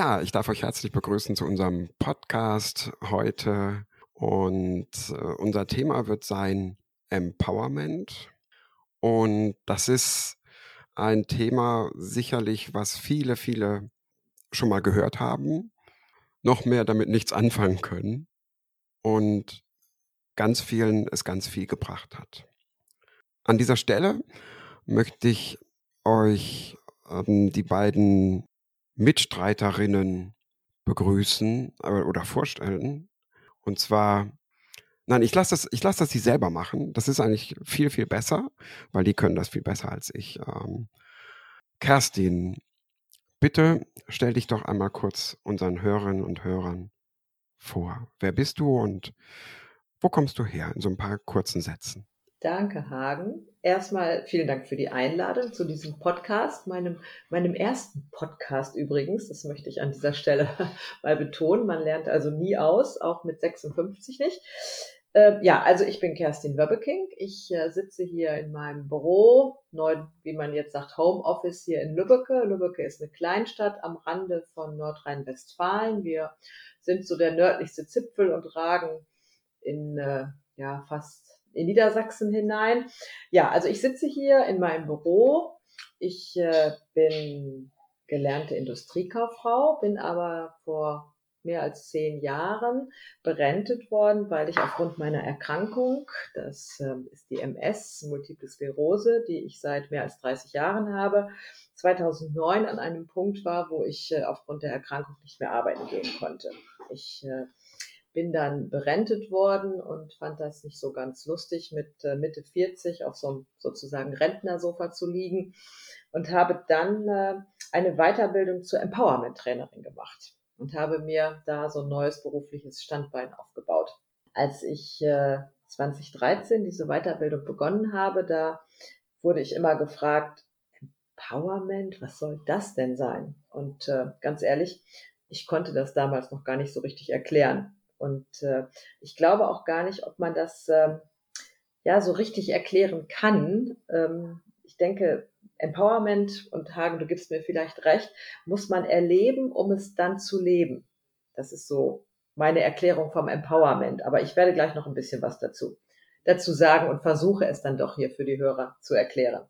Ja, ich darf euch herzlich begrüßen zu unserem Podcast heute. Und äh, unser Thema wird sein Empowerment. Und das ist ein Thema sicherlich, was viele, viele schon mal gehört haben, noch mehr damit nichts anfangen können und ganz vielen es ganz viel gebracht hat. An dieser Stelle möchte ich euch ähm, die beiden Mitstreiterinnen begrüßen äh, oder vorstellen. Und zwar, nein, ich lasse das, ich lasse das sie selber machen. Das ist eigentlich viel, viel besser, weil die können das viel besser als ich. Ähm, Kerstin, bitte stell dich doch einmal kurz unseren Hörerinnen und Hörern vor. Wer bist du und wo kommst du her? In so ein paar kurzen Sätzen. Danke, Hagen. Erstmal vielen Dank für die Einladung zu diesem Podcast, meinem, meinem ersten Podcast übrigens. Das möchte ich an dieser Stelle mal betonen. Man lernt also nie aus, auch mit 56 nicht. Äh, ja, also ich bin Kerstin Wöbbeking. Ich äh, sitze hier in meinem Büro, neu, wie man jetzt sagt, Homeoffice hier in Lübbecke. Lübbecke ist eine Kleinstadt am Rande von Nordrhein-Westfalen. Wir sind so der nördlichste Zipfel und ragen in äh, ja, fast in Niedersachsen hinein. Ja, also ich sitze hier in meinem Büro. Ich äh, bin gelernte Industriekauffrau, bin aber vor mehr als zehn Jahren berentet worden, weil ich aufgrund meiner Erkrankung, das äh, ist die MS, Multiple Sklerose, die ich seit mehr als 30 Jahren habe, 2009 an einem Punkt war, wo ich äh, aufgrund der Erkrankung nicht mehr arbeiten gehen konnte. Ich äh, bin dann berentet worden und fand das nicht so ganz lustig, mit äh, Mitte 40 auf so einem sozusagen Rentnersofa zu liegen und habe dann eine Weiterbildung zur Empowerment-Trainerin gemacht und habe mir da so ein neues berufliches Standbein aufgebaut. Als ich äh, 2013 diese Weiterbildung begonnen habe, da wurde ich immer gefragt, Empowerment, was soll das denn sein? Und äh, ganz ehrlich, ich konnte das damals noch gar nicht so richtig erklären. Und äh, ich glaube auch gar nicht, ob man das äh, ja so richtig erklären kann. Ähm, ich denke, Empowerment, und Hagen, du gibst mir vielleicht recht, muss man erleben, um es dann zu leben. Das ist so meine Erklärung vom Empowerment. Aber ich werde gleich noch ein bisschen was dazu, dazu sagen und versuche es dann doch hier für die Hörer zu erklären.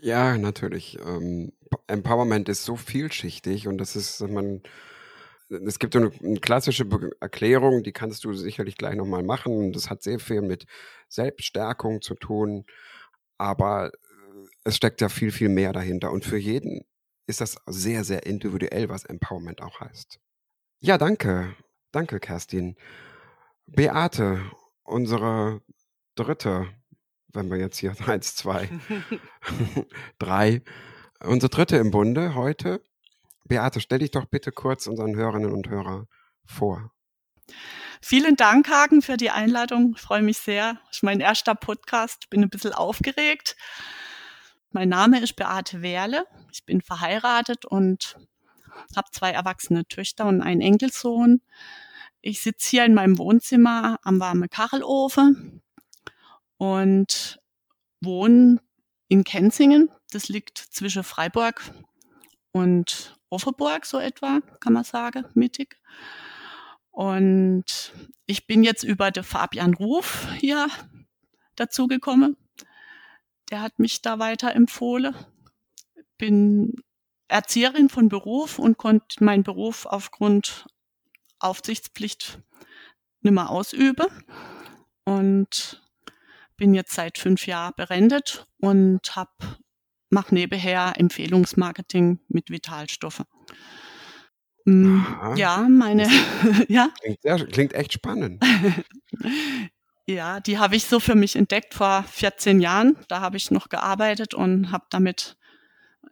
Ja, natürlich. Ähm, Empowerment ist so vielschichtig und das ist, man es gibt eine, klassische Erklärung, die kannst du sicherlich gleich nochmal machen. Das hat sehr viel mit Selbststärkung zu tun, aber es steckt ja viel, viel mehr dahinter. Und für jeden ist das sehr, sehr individuell, was Empowerment auch heißt. Ja, danke. Danke, Kerstin. Beate, unsere dritte, wenn wir jetzt hier eins, zwei, drei, unsere dritte im Bunde heute Beate, stell dich doch bitte kurz unseren Hörerinnen und Hörern vor. Vielen Dank, Hagen, für die Einladung. Ich freue mich sehr. Das ist mein erster Podcast. Bin ein bisschen aufgeregt. Mein Name ist Beate Werle. Ich bin verheiratet und habe zwei erwachsene Töchter und einen Enkelsohn. Ich sitze hier in meinem Wohnzimmer am warmen Kachelofen und wohne in Kenzingen. Das liegt zwischen Freiburg und Offenburg, so etwa, kann man sagen, mittig. Und ich bin jetzt über den Fabian Ruf hier dazugekommen. Der hat mich da weiter empfohlen. Bin Erzieherin von Beruf und konnte meinen Beruf aufgrund Aufsichtspflicht nicht mehr ausüben. Und bin jetzt seit fünf Jahren berendet und habe mache nebenher Empfehlungsmarketing mit Vitalstoffen. Mm, Aha. Ja, meine, ja. Klingt, sehr, klingt echt spannend. ja, die habe ich so für mich entdeckt vor 14 Jahren. Da habe ich noch gearbeitet und habe damit,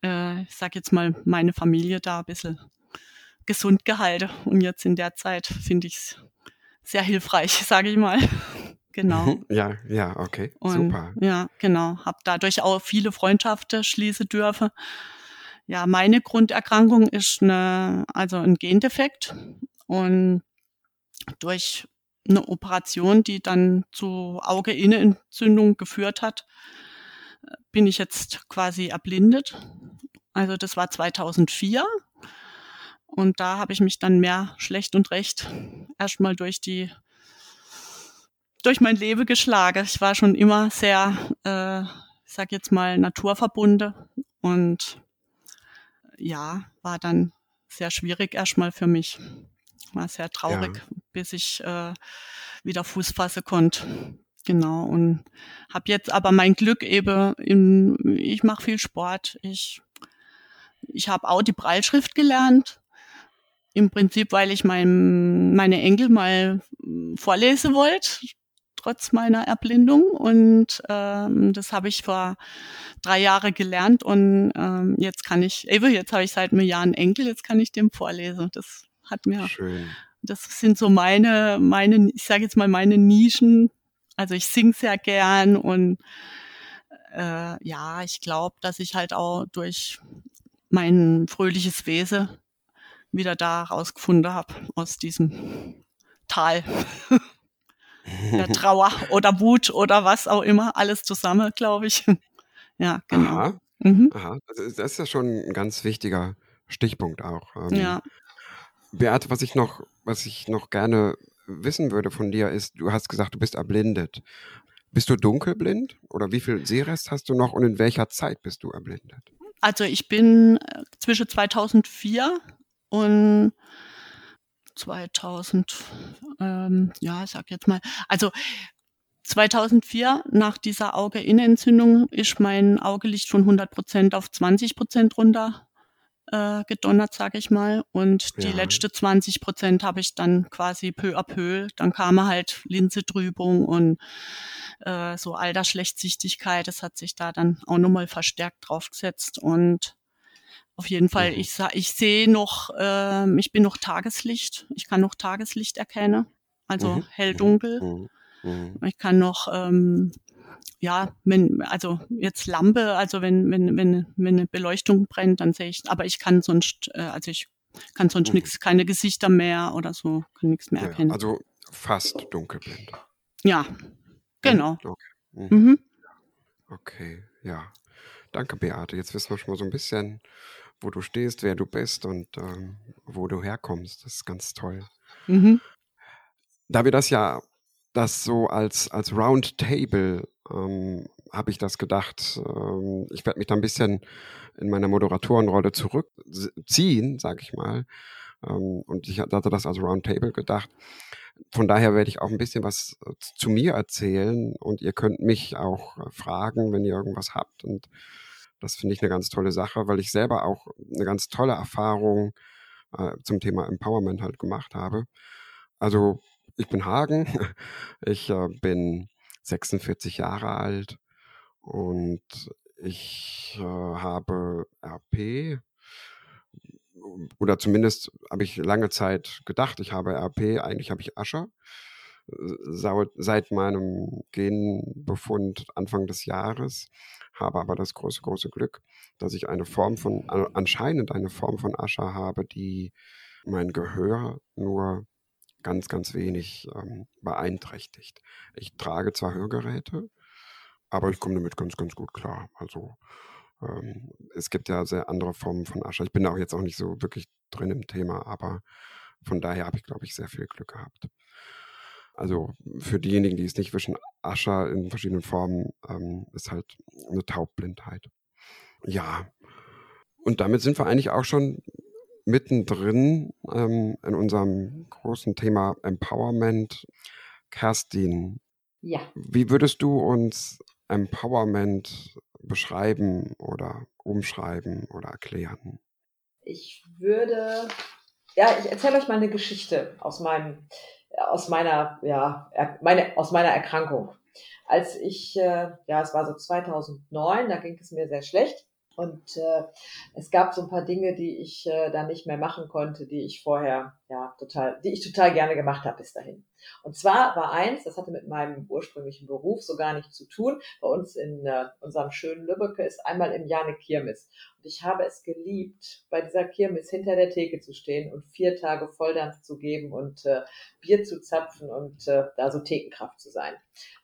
äh, ich sage jetzt mal, meine Familie da ein bisschen gesund gehalten. Und jetzt in der Zeit finde ich es sehr hilfreich, sage ich mal. genau. Mhm. Ja, ja, okay, Und super. ja, genau, habe dadurch auch viele Freundschaften schließen dürfen. Ja, meine Grunderkrankung ist eine, also ein Gendefekt und durch eine Operation, die dann zu Augeinnenentzündung geführt hat, bin ich jetzt quasi erblindet. Also das war 2004 und da habe ich mich dann mehr schlecht und recht erstmal durch die durch mein Leben geschlagen. Ich war schon immer sehr, äh, ich sag jetzt mal, naturverbunden und ja, war dann sehr schwierig erstmal für mich. War sehr traurig, Ja. bis ich äh, wieder Fuß fassen konnte. Genau. Und habe jetzt aber mein Glück eben, in, ich mache viel Sport. Ich, ich habe auch die Breitschrift gelernt. Im Prinzip, weil ich mein, meine Enkel mal vorlesen wollte, trotz meiner Erblindung. Und ähm, das habe ich vor drei Jahren gelernt. Und ähm, jetzt kann ich, eben, jetzt habe ich seit einem Jahr einen Enkel, jetzt kann ich dem vorlesen. Das hat mir Schön. das sind so meine, meine, ich sage jetzt mal meine Nischen. Also ich sing sehr gern und äh, ja, ich glaube, dass ich halt auch durch mein fröhliches Wesen wieder da rausgefunden habe aus diesem Tal der Trauer oder Wut oder was auch immer, alles zusammen, glaube ich. Ja, genau. Aha, Mhm. aha. Also das ist ja schon ein ganz wichtiger Stichpunkt auch. Ähm, Ja, Beate, was ich noch, was ich noch gerne wissen würde von dir ist, du hast gesagt, du bist erblindet. Bist du dunkelblind oder wie viel Sehrest hast du noch und in welcher Zeit bist du erblindet? also ich bin äh, zwischen 2004 und 2000, ähm, ja, ich sag jetzt mal, also 2004 nach dieser Augeinnenentzündung ist mein Augelicht von 100 Prozent auf 20 Prozent runter äh, gedonnert, sage ich mal. Und die Ja. letzte 20 Prozent habe ich dann quasi peu à peu. Dann kam halt Linsetrübung und äh, so Altersschlechtsichtigkeit. Das hat sich da dann auch nochmal verstärkt draufgesetzt. Und auf jeden Fall, Mhm. ich, ich sehe noch, ähm, ich bin noch Tageslicht. Ich kann noch Tageslicht erkennen. Also Mhm. hell-dunkel. Mhm. Mhm. Ich kann noch, ähm, ja, wenn, also jetzt Lampe, also wenn, wenn, wenn, wenn eine Beleuchtung brennt, dann sehe ich, aber ich kann sonst, äh, also ich kann sonst Mhm. nichts, keine Gesichter mehr oder so, kann nichts mehr Ja, erkennen. also fast dunkelblind. ja, genau. Mhm. Okay. Mhm. Mhm. okay, ja. Danke, Beate. Jetzt wissen wir schon mal so ein bisschen, wo du stehst, wer du bist und ähm, wo du herkommst. Das ist ganz toll. Mhm. Da wir das ja, das so als, als Roundtable, ähm, habe ich das gedacht, ähm, ich werde mich da ein bisschen in meiner Moderatorenrolle zurückziehen, sage ich mal. Ähm, und ich hatte das als Roundtable gedacht. Von daher werde ich auch ein bisschen was äh, zu mir erzählen und ihr könnt mich auch äh, fragen, wenn ihr irgendwas habt. Und das finde ich eine ganz tolle Sache, weil ich selber auch eine ganz tolle Erfahrung äh, zum Thema Empowerment halt gemacht habe. Also ich bin Hagen, ich äh, bin 46 Jahre alt und ich äh, habe RP oder zumindest habe ich lange Zeit gedacht, ich habe RP, eigentlich habe ich Ascher. Seit meinem Genbefund Anfang des Jahres habe aber das große, große Glück, dass ich eine Form von, anscheinend eine Form von Ascher habe, die mein Gehör nur ganz, ganz wenig ähm, beeinträchtigt. Ich trage zwar Hörgeräte, aber ich komme damit ganz, ganz gut klar. Also ähm, es gibt ja sehr andere Formen von Ascher. Ich bin da auch jetzt auch nicht so wirklich drin im Thema, aber von daher habe ich, glaube ich, sehr viel Glück gehabt. Also für diejenigen, die es nicht wissen, Ascher in verschiedenen Formen ähm, ist halt eine Taubblindheit. Ja, und damit sind wir eigentlich auch schon mittendrin ähm, in unserem großen Thema Empowerment. Kerstin, Ja, wie würdest du uns Empowerment beschreiben oder umschreiben oder erklären? ich würde, ja, ich erzähle euch mal eine Geschichte aus meinem, aus meiner, ja, meine, aus meiner Erkrankung. Als ich, äh, ja, es war so 2009, da ging es mir sehr schlecht. Und äh, es gab so ein paar Dinge, die ich äh, dann nicht mehr machen konnte, die ich vorher, ja, total, die ich total gerne gemacht habe bis dahin. Und zwar war eins, das hatte mit meinem ursprünglichen Beruf so gar nichts zu tun. Bei uns in äh, unserem schönen Lübbecke ist einmal im Jahr eine Kirmes. Und ich habe es geliebt, bei dieser Kirmes hinter der Theke zu stehen und vier Tage Volldampf zu geben und äh, Bier zu zapfen und äh, da so Thekenkraft zu sein.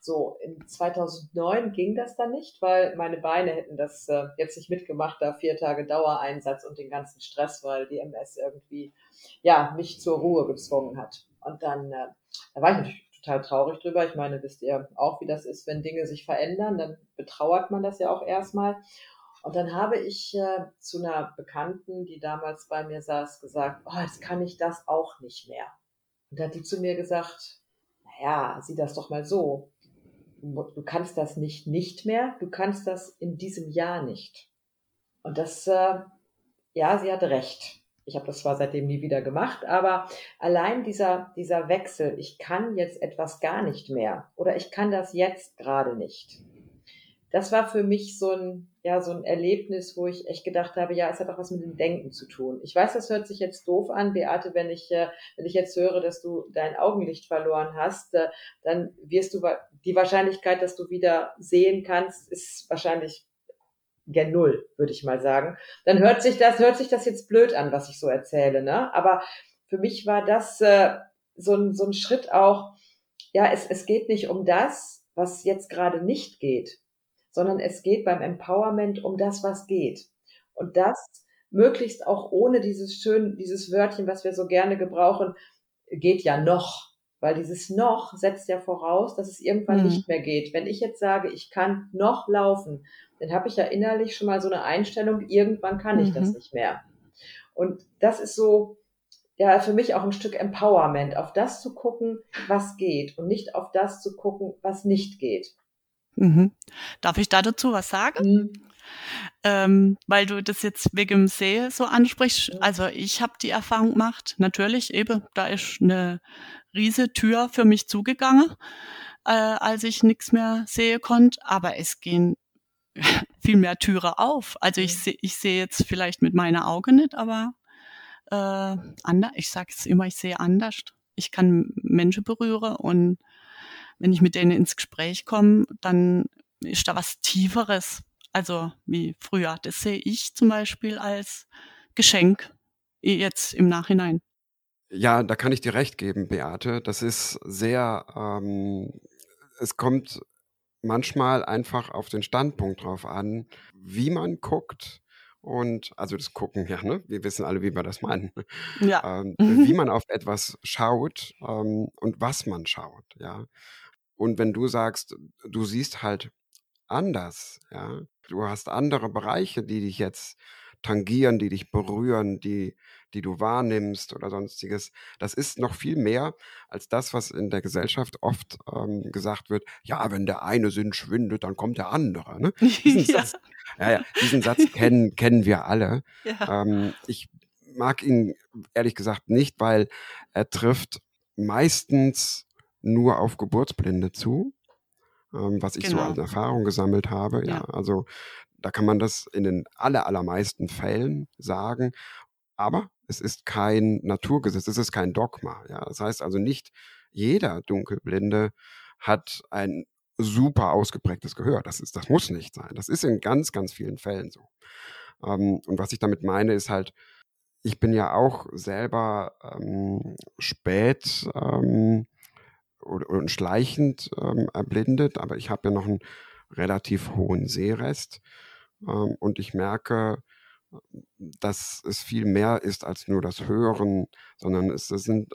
So, in 2009 ging das dann nicht, weil meine Beine hätten das äh, jetzt nicht mitgemacht, da vier Tage Dauereinsatz und den ganzen Stress, weil die MS irgendwie, ja, mich zur Ruhe gezwungen hat. Und dann, äh, da war ich natürlich total traurig drüber. Ich meine, wisst ihr auch, wie das ist, wenn Dinge sich verändern, dann betrauert man das ja auch erstmal. Und dann habe ich äh, zu einer Bekannten, die damals bei mir saß, gesagt, oh, jetzt kann ich das auch nicht mehr. Und da hat die zu mir gesagt, naja, sieh das doch mal so. Du kannst das nicht nicht mehr, du kannst das in diesem Jahr nicht. Und das, äh, ja, sie hatte recht. Ich habe das zwar seitdem nie wieder gemacht, aber allein dieser, dieser Wechsel, ich kann jetzt etwas gar nicht mehr oder ich kann das jetzt gerade nicht. Das war für mich so ein, ja, so ein Erlebnis, wo ich echt gedacht habe, ja, es hat auch was mit dem Denken zu tun. Ich weiß, das hört sich jetzt doof an, Beate, wenn ich, äh, wenn ich jetzt höre, dass du dein Augenlicht verloren hast, äh, dann wirst du die Wahrscheinlichkeit, dass du wieder sehen kannst, ist wahrscheinlich gen Null, würde ich mal sagen. Dann hört sich das, hört sich das jetzt blöd an, was ich so erzähle, ne? Aber für mich war das äh, so, ein, so ein Schritt auch, ja, es, es geht nicht um das, was jetzt gerade nicht geht, sondern es geht beim Empowerment um das, was geht. Und das möglichst auch ohne dieses schön, dieses Wörtchen, was wir so gerne gebrauchen, geht ja noch. Weil dieses noch setzt ja voraus, dass es irgendwann mhm. nicht mehr geht. Wenn ich jetzt sage, ich kann noch laufen, dann habe ich ja innerlich schon mal so eine Einstellung, irgendwann kann ich mhm. das nicht mehr. Und das ist so, ja, für mich auch ein Stück Empowerment, auf das zu gucken, was geht und nicht auf das zu gucken, was nicht geht. Mhm. Darf ich da dazu was sagen? Mhm. Ähm, weil du das jetzt wegen dem See so ansprichst. Mhm. Also ich habe die Erfahrung gemacht, natürlich eben, da ist eine riese Tür für mich zugegangen, äh, als ich nichts mehr sehen konnte. Aber es gehen viel mehr Türe auf. Also ich sehe ich sehe jetzt vielleicht mit meiner Auge nicht, aber äh, anders, ich sage es immer, ich sehe anders. Ich kann Menschen berühren und wenn ich mit denen ins Gespräch komme, dann ist da was Tieferes. Also wie früher. Das sehe ich zum Beispiel als Geschenk jetzt im Nachhinein. Ja, da kann ich dir recht geben, Beate. Das ist sehr, ähm, es kommt manchmal einfach auf den Standpunkt drauf an, wie man guckt. Und also das Gucken, ja, ne? Wir wissen alle, wie wir das meinen. Ja. Ähm, wie man auf etwas schaut ähm, und was man schaut, ja. Und wenn du sagst, du siehst halt anders, ja, du hast andere Bereiche, die dich jetzt tangieren, die dich berühren, die, die du wahrnimmst oder sonstiges. Das ist noch viel mehr als das, was in der Gesellschaft oft ähm, gesagt wird. Ja, wenn der eine Sinn schwindet, dann kommt der andere. Ne? Diesen, ja. Satz, ja, ja, diesen Satz kennen, kennen wir alle. Ähm, ich mag ihn ehrlich gesagt nicht, weil er trifft meistens nur auf Geburtsblinde zu, ähm, was ich genau. so als Erfahrung gesammelt habe. Ja. ja, also da kann man das in den aller, allermeisten Fällen sagen. Aber es ist kein Naturgesetz, es ist kein Dogma. Ja? Das heißt also nicht jeder Dunkelblinde hat ein super ausgeprägtes Gehör. Das, ist, das muss nicht sein. Das ist in ganz, ganz vielen Fällen so. Ähm, und was ich damit meine, ist halt, ich bin ja auch selber ähm, spät ähm, oder, oder schleichend ähm, erblindet, aber ich habe ja noch einen relativ hohen Sehrest. Ähm, und ich merke, dass es viel mehr ist als nur das Hören, sondern es, es sind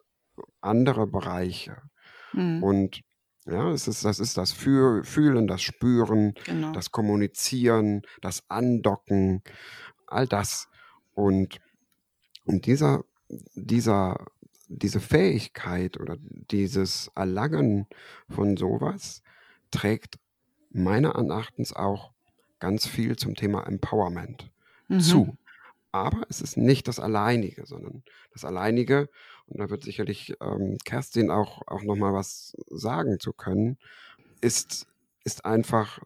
andere Bereiche. Mhm. Und ja, es ist, das ist das Fühlen, das Spüren, genau. das Kommunizieren, das Andocken, all das. Und, und dieser, dieser, diese Fähigkeit oder dieses Erlangen von sowas trägt meiner Erachtens auch ganz viel zum Thema Empowerment mhm. zu. Aber es ist nicht das Alleinige, sondern das Alleinige, und da wird sicherlich ähm, Kerstin auch, auch nochmal was sagen zu können, ist, ist einfach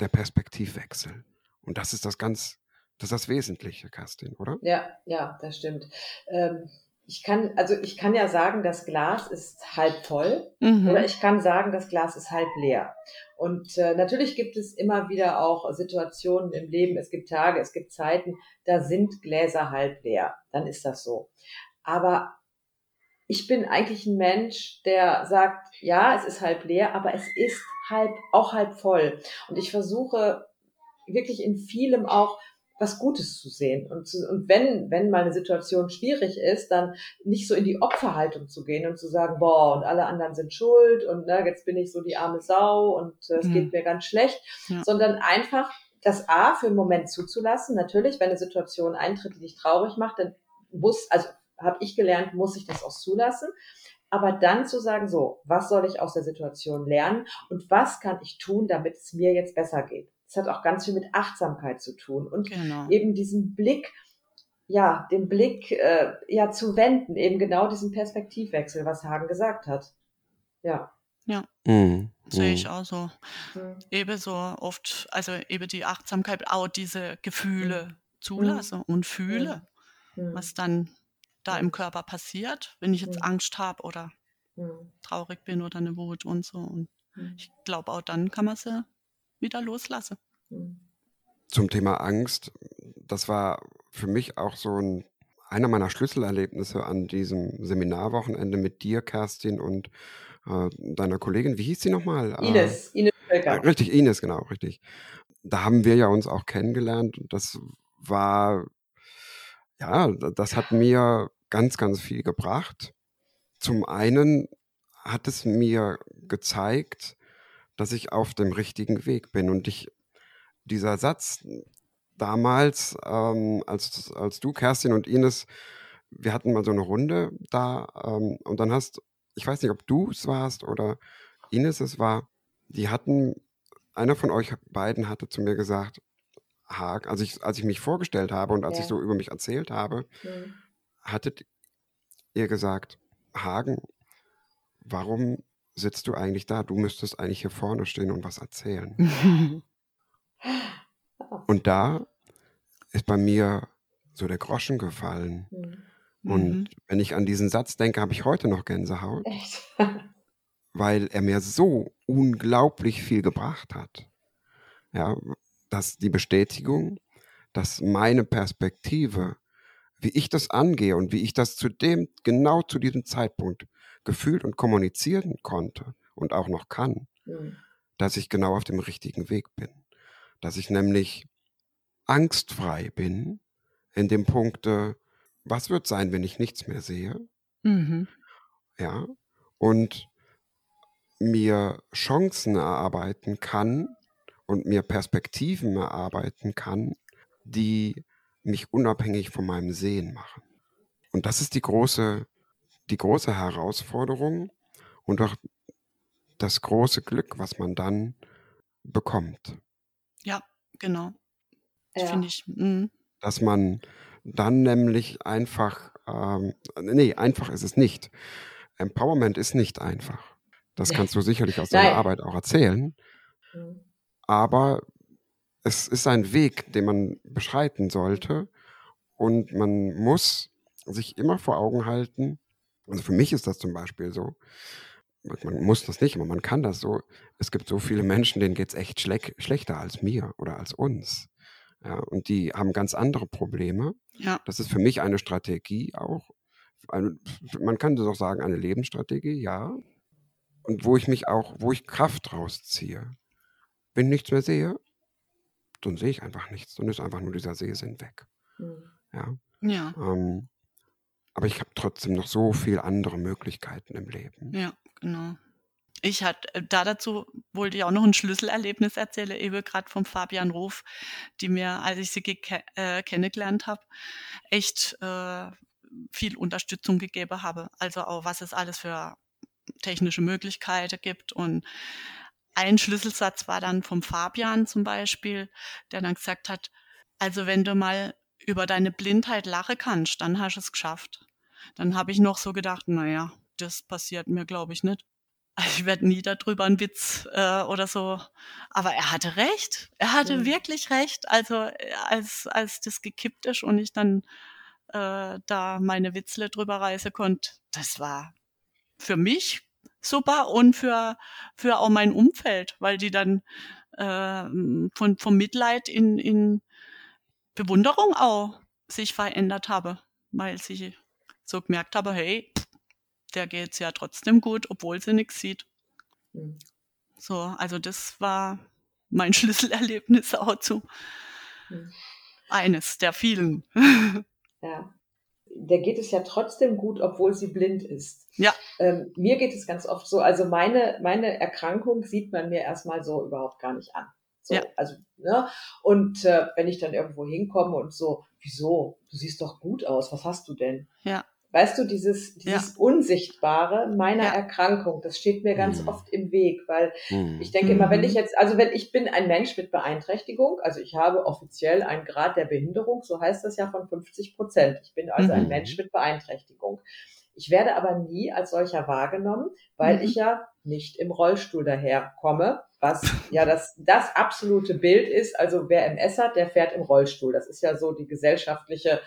der Perspektivwechsel. Und das ist das ganz, das ist das Wesentliche, Kerstin, oder? Ja, ja, das stimmt. Ähm, ich kann, also ich kann ja sagen, das Glas ist halb voll mhm. oder ich kann sagen, das Glas ist halb leer. Und äh, natürlich gibt es immer wieder auch Situationen im Leben, es gibt Tage, es gibt Zeiten, da sind Gläser halb leer. Dann ist das so. Aber ich bin eigentlich ein Mensch, der sagt, ja, es ist halb leer, aber es ist halb, auch halb voll. Und ich versuche wirklich in vielem auch was Gutes zu sehen. Und, zu, und wenn, wenn mal eine Situation schwierig ist, dann nicht so in die Opferhaltung zu gehen und zu sagen, boah, und alle anderen sind schuld und ne, jetzt bin ich so die arme Sau und äh, es mhm. geht mir ganz schlecht, ja. sondern einfach das A für einen Moment zuzulassen. Natürlich, wenn eine Situation eintritt, die dich traurig macht, dann muss, also habe ich gelernt, muss ich das auch zulassen. Aber dann zu sagen, so, was soll ich aus der Situation lernen und was kann ich tun, damit es mir jetzt besser geht? Das hat auch ganz viel mit Achtsamkeit zu tun und genau. eben diesen Blick, ja, den Blick äh, ja zu wenden, eben genau diesen Perspektivwechsel, was Hagen gesagt hat. Ja. Ja, mhm. sehe ich mhm. auch so. Mhm. Ebenso oft, also eben die Achtsamkeit, auch diese Gefühle mhm. zulasse und fühle, mhm. was dann da im Körper passiert, wenn ich jetzt Angst habe oder traurig bin oder eine Wut und so. Und ich glaube, auch dann kann man sie wieder loslassen. Zum Thema Angst, das war für mich auch so ein, einer meiner Schlüsselerlebnisse an diesem Seminarwochenende mit dir, Kerstin, und äh, deiner Kollegin. Wie hieß sie nochmal? Ines, äh, Ines Völker. Äh, richtig, Ines, genau, richtig. Da haben wir ja uns auch kennengelernt und das war, ja, das hat mir ganz, ganz viel gebracht. Zum einen hat es mir gezeigt, dass ich auf dem richtigen Weg bin. Und ich, dieser Satz damals, ähm, als, als du, Kerstin und Ines, wir hatten mal so eine Runde da ähm, und dann hast, ich weiß nicht, ob du es warst oder Ines es war, die hatten, einer von euch beiden hatte zu mir gesagt, Haag, als ich, als ich mich vorgestellt habe und als ja. ich so über mich erzählt habe, mhm. hattet ihr gesagt, Hagen, warum sitzt du eigentlich da? Du müsstest eigentlich hier vorne stehen und was erzählen. und da ist bei mir so der Groschen gefallen. Mhm. Und mhm. wenn ich an diesen Satz denke, habe ich heute noch Gänsehaut. Echt? weil er mir so unglaublich viel gebracht hat. Ja, dass die Bestätigung, dass meine Perspektive, wie ich das angehe und wie ich das zu dem, genau zu diesem Zeitpunkt gefühlt und kommunizieren konnte und auch noch kann, mhm. dass ich genau auf dem richtigen Weg bin. Dass ich nämlich angstfrei bin in dem Punkt, was wird sein, wenn ich nichts mehr sehe? Mhm. Ja, und mir Chancen erarbeiten kann und mir Perspektiven erarbeiten kann, die mich unabhängig von meinem Sehen machen. Und das ist die große die große Herausforderung und auch das große Glück, was man dann bekommt. Ja, genau. Ja. Finde ich. Mh. Dass man dann nämlich einfach, ähm, nee, einfach ist es nicht. Empowerment ist nicht einfach. Das kannst du sicherlich aus deiner Arbeit auch erzählen. Mhm. Aber es ist ein Weg, den man beschreiten sollte. Und man muss sich immer vor Augen halten, also für mich ist das zum Beispiel so. Man muss das nicht, aber man kann das so. Es gibt so viele Menschen, denen geht es echt schleck, schlechter als mir oder als uns. Ja, und die haben ganz andere Probleme. Ja. Das ist für mich eine Strategie auch. Eine, man kann das auch sagen, eine Lebensstrategie, ja. Und wo ich mich auch, wo ich Kraft rausziehe. Wenn ich nichts mehr sehe, dann sehe ich einfach nichts. Dann ist einfach nur dieser Sehsinn weg. Mhm. Ja. ja. Ähm, aber ich habe trotzdem noch so viele andere Möglichkeiten im Leben. Ja, genau. Ich hatte äh, da dazu wollte ich auch noch ein Schlüsselerlebnis erzählen, eben gerade vom Fabian Ruf, die mir, als ich sie äh, kennengelernt habe, echt äh, viel Unterstützung gegeben habe. Also auch was es alles für technische Möglichkeiten gibt. Und ein Schlüsselsatz war dann vom Fabian zum Beispiel, der dann gesagt hat, also wenn du mal über deine Blindheit lachen kannst, dann hast du es geschafft. Dann habe ich noch so gedacht, naja, das passiert mir, glaube ich, nicht. Ich werde nie darüber einen Witz äh, oder so. Aber er hatte recht. Er hatte mhm. wirklich recht. Also äh, als, als das gekippt ist und ich dann äh, da meine Witzle drüber reisen konnte. Das war für mich super und für, für auch mein Umfeld, weil die dann äh, von, vom Mitleid in, in Bewunderung auch sich verändert habe, weil sie so gemerkt habe, hey, der geht's ja trotzdem gut, obwohl sie nichts sieht. Mhm. So, also das war mein Schlüsselerlebnis auch zu. Mhm. Eines der vielen. Ja. Der geht es ja trotzdem gut, obwohl sie blind ist. Ja. Ähm, mir geht es ganz oft so, also meine, meine Erkrankung sieht man mir erstmal so überhaupt gar nicht an. So, ja. also, ne? Und äh, wenn ich dann irgendwo hinkomme und so, wieso? Du siehst doch gut aus, was hast du denn? Ja. Weißt du, dieses, dieses ja. Unsichtbare meiner ja. Erkrankung, das steht mir ganz mhm. oft im Weg, weil mhm. ich denke immer, wenn ich mhm. jetzt, also wenn ich bin ein Mensch mit Beeinträchtigung, also ich habe offiziell einen Grad der Behinderung, so heißt das ja von 50 Prozent. Ich bin also mhm. ein Mensch mit Beeinträchtigung. Ich werde aber nie als solcher wahrgenommen, weil mhm. ich ja nicht im Rollstuhl daherkomme, was ja das, das absolute Bild ist. Also wer MS hat, der fährt im Rollstuhl. Das ist ja so die gesellschaftliche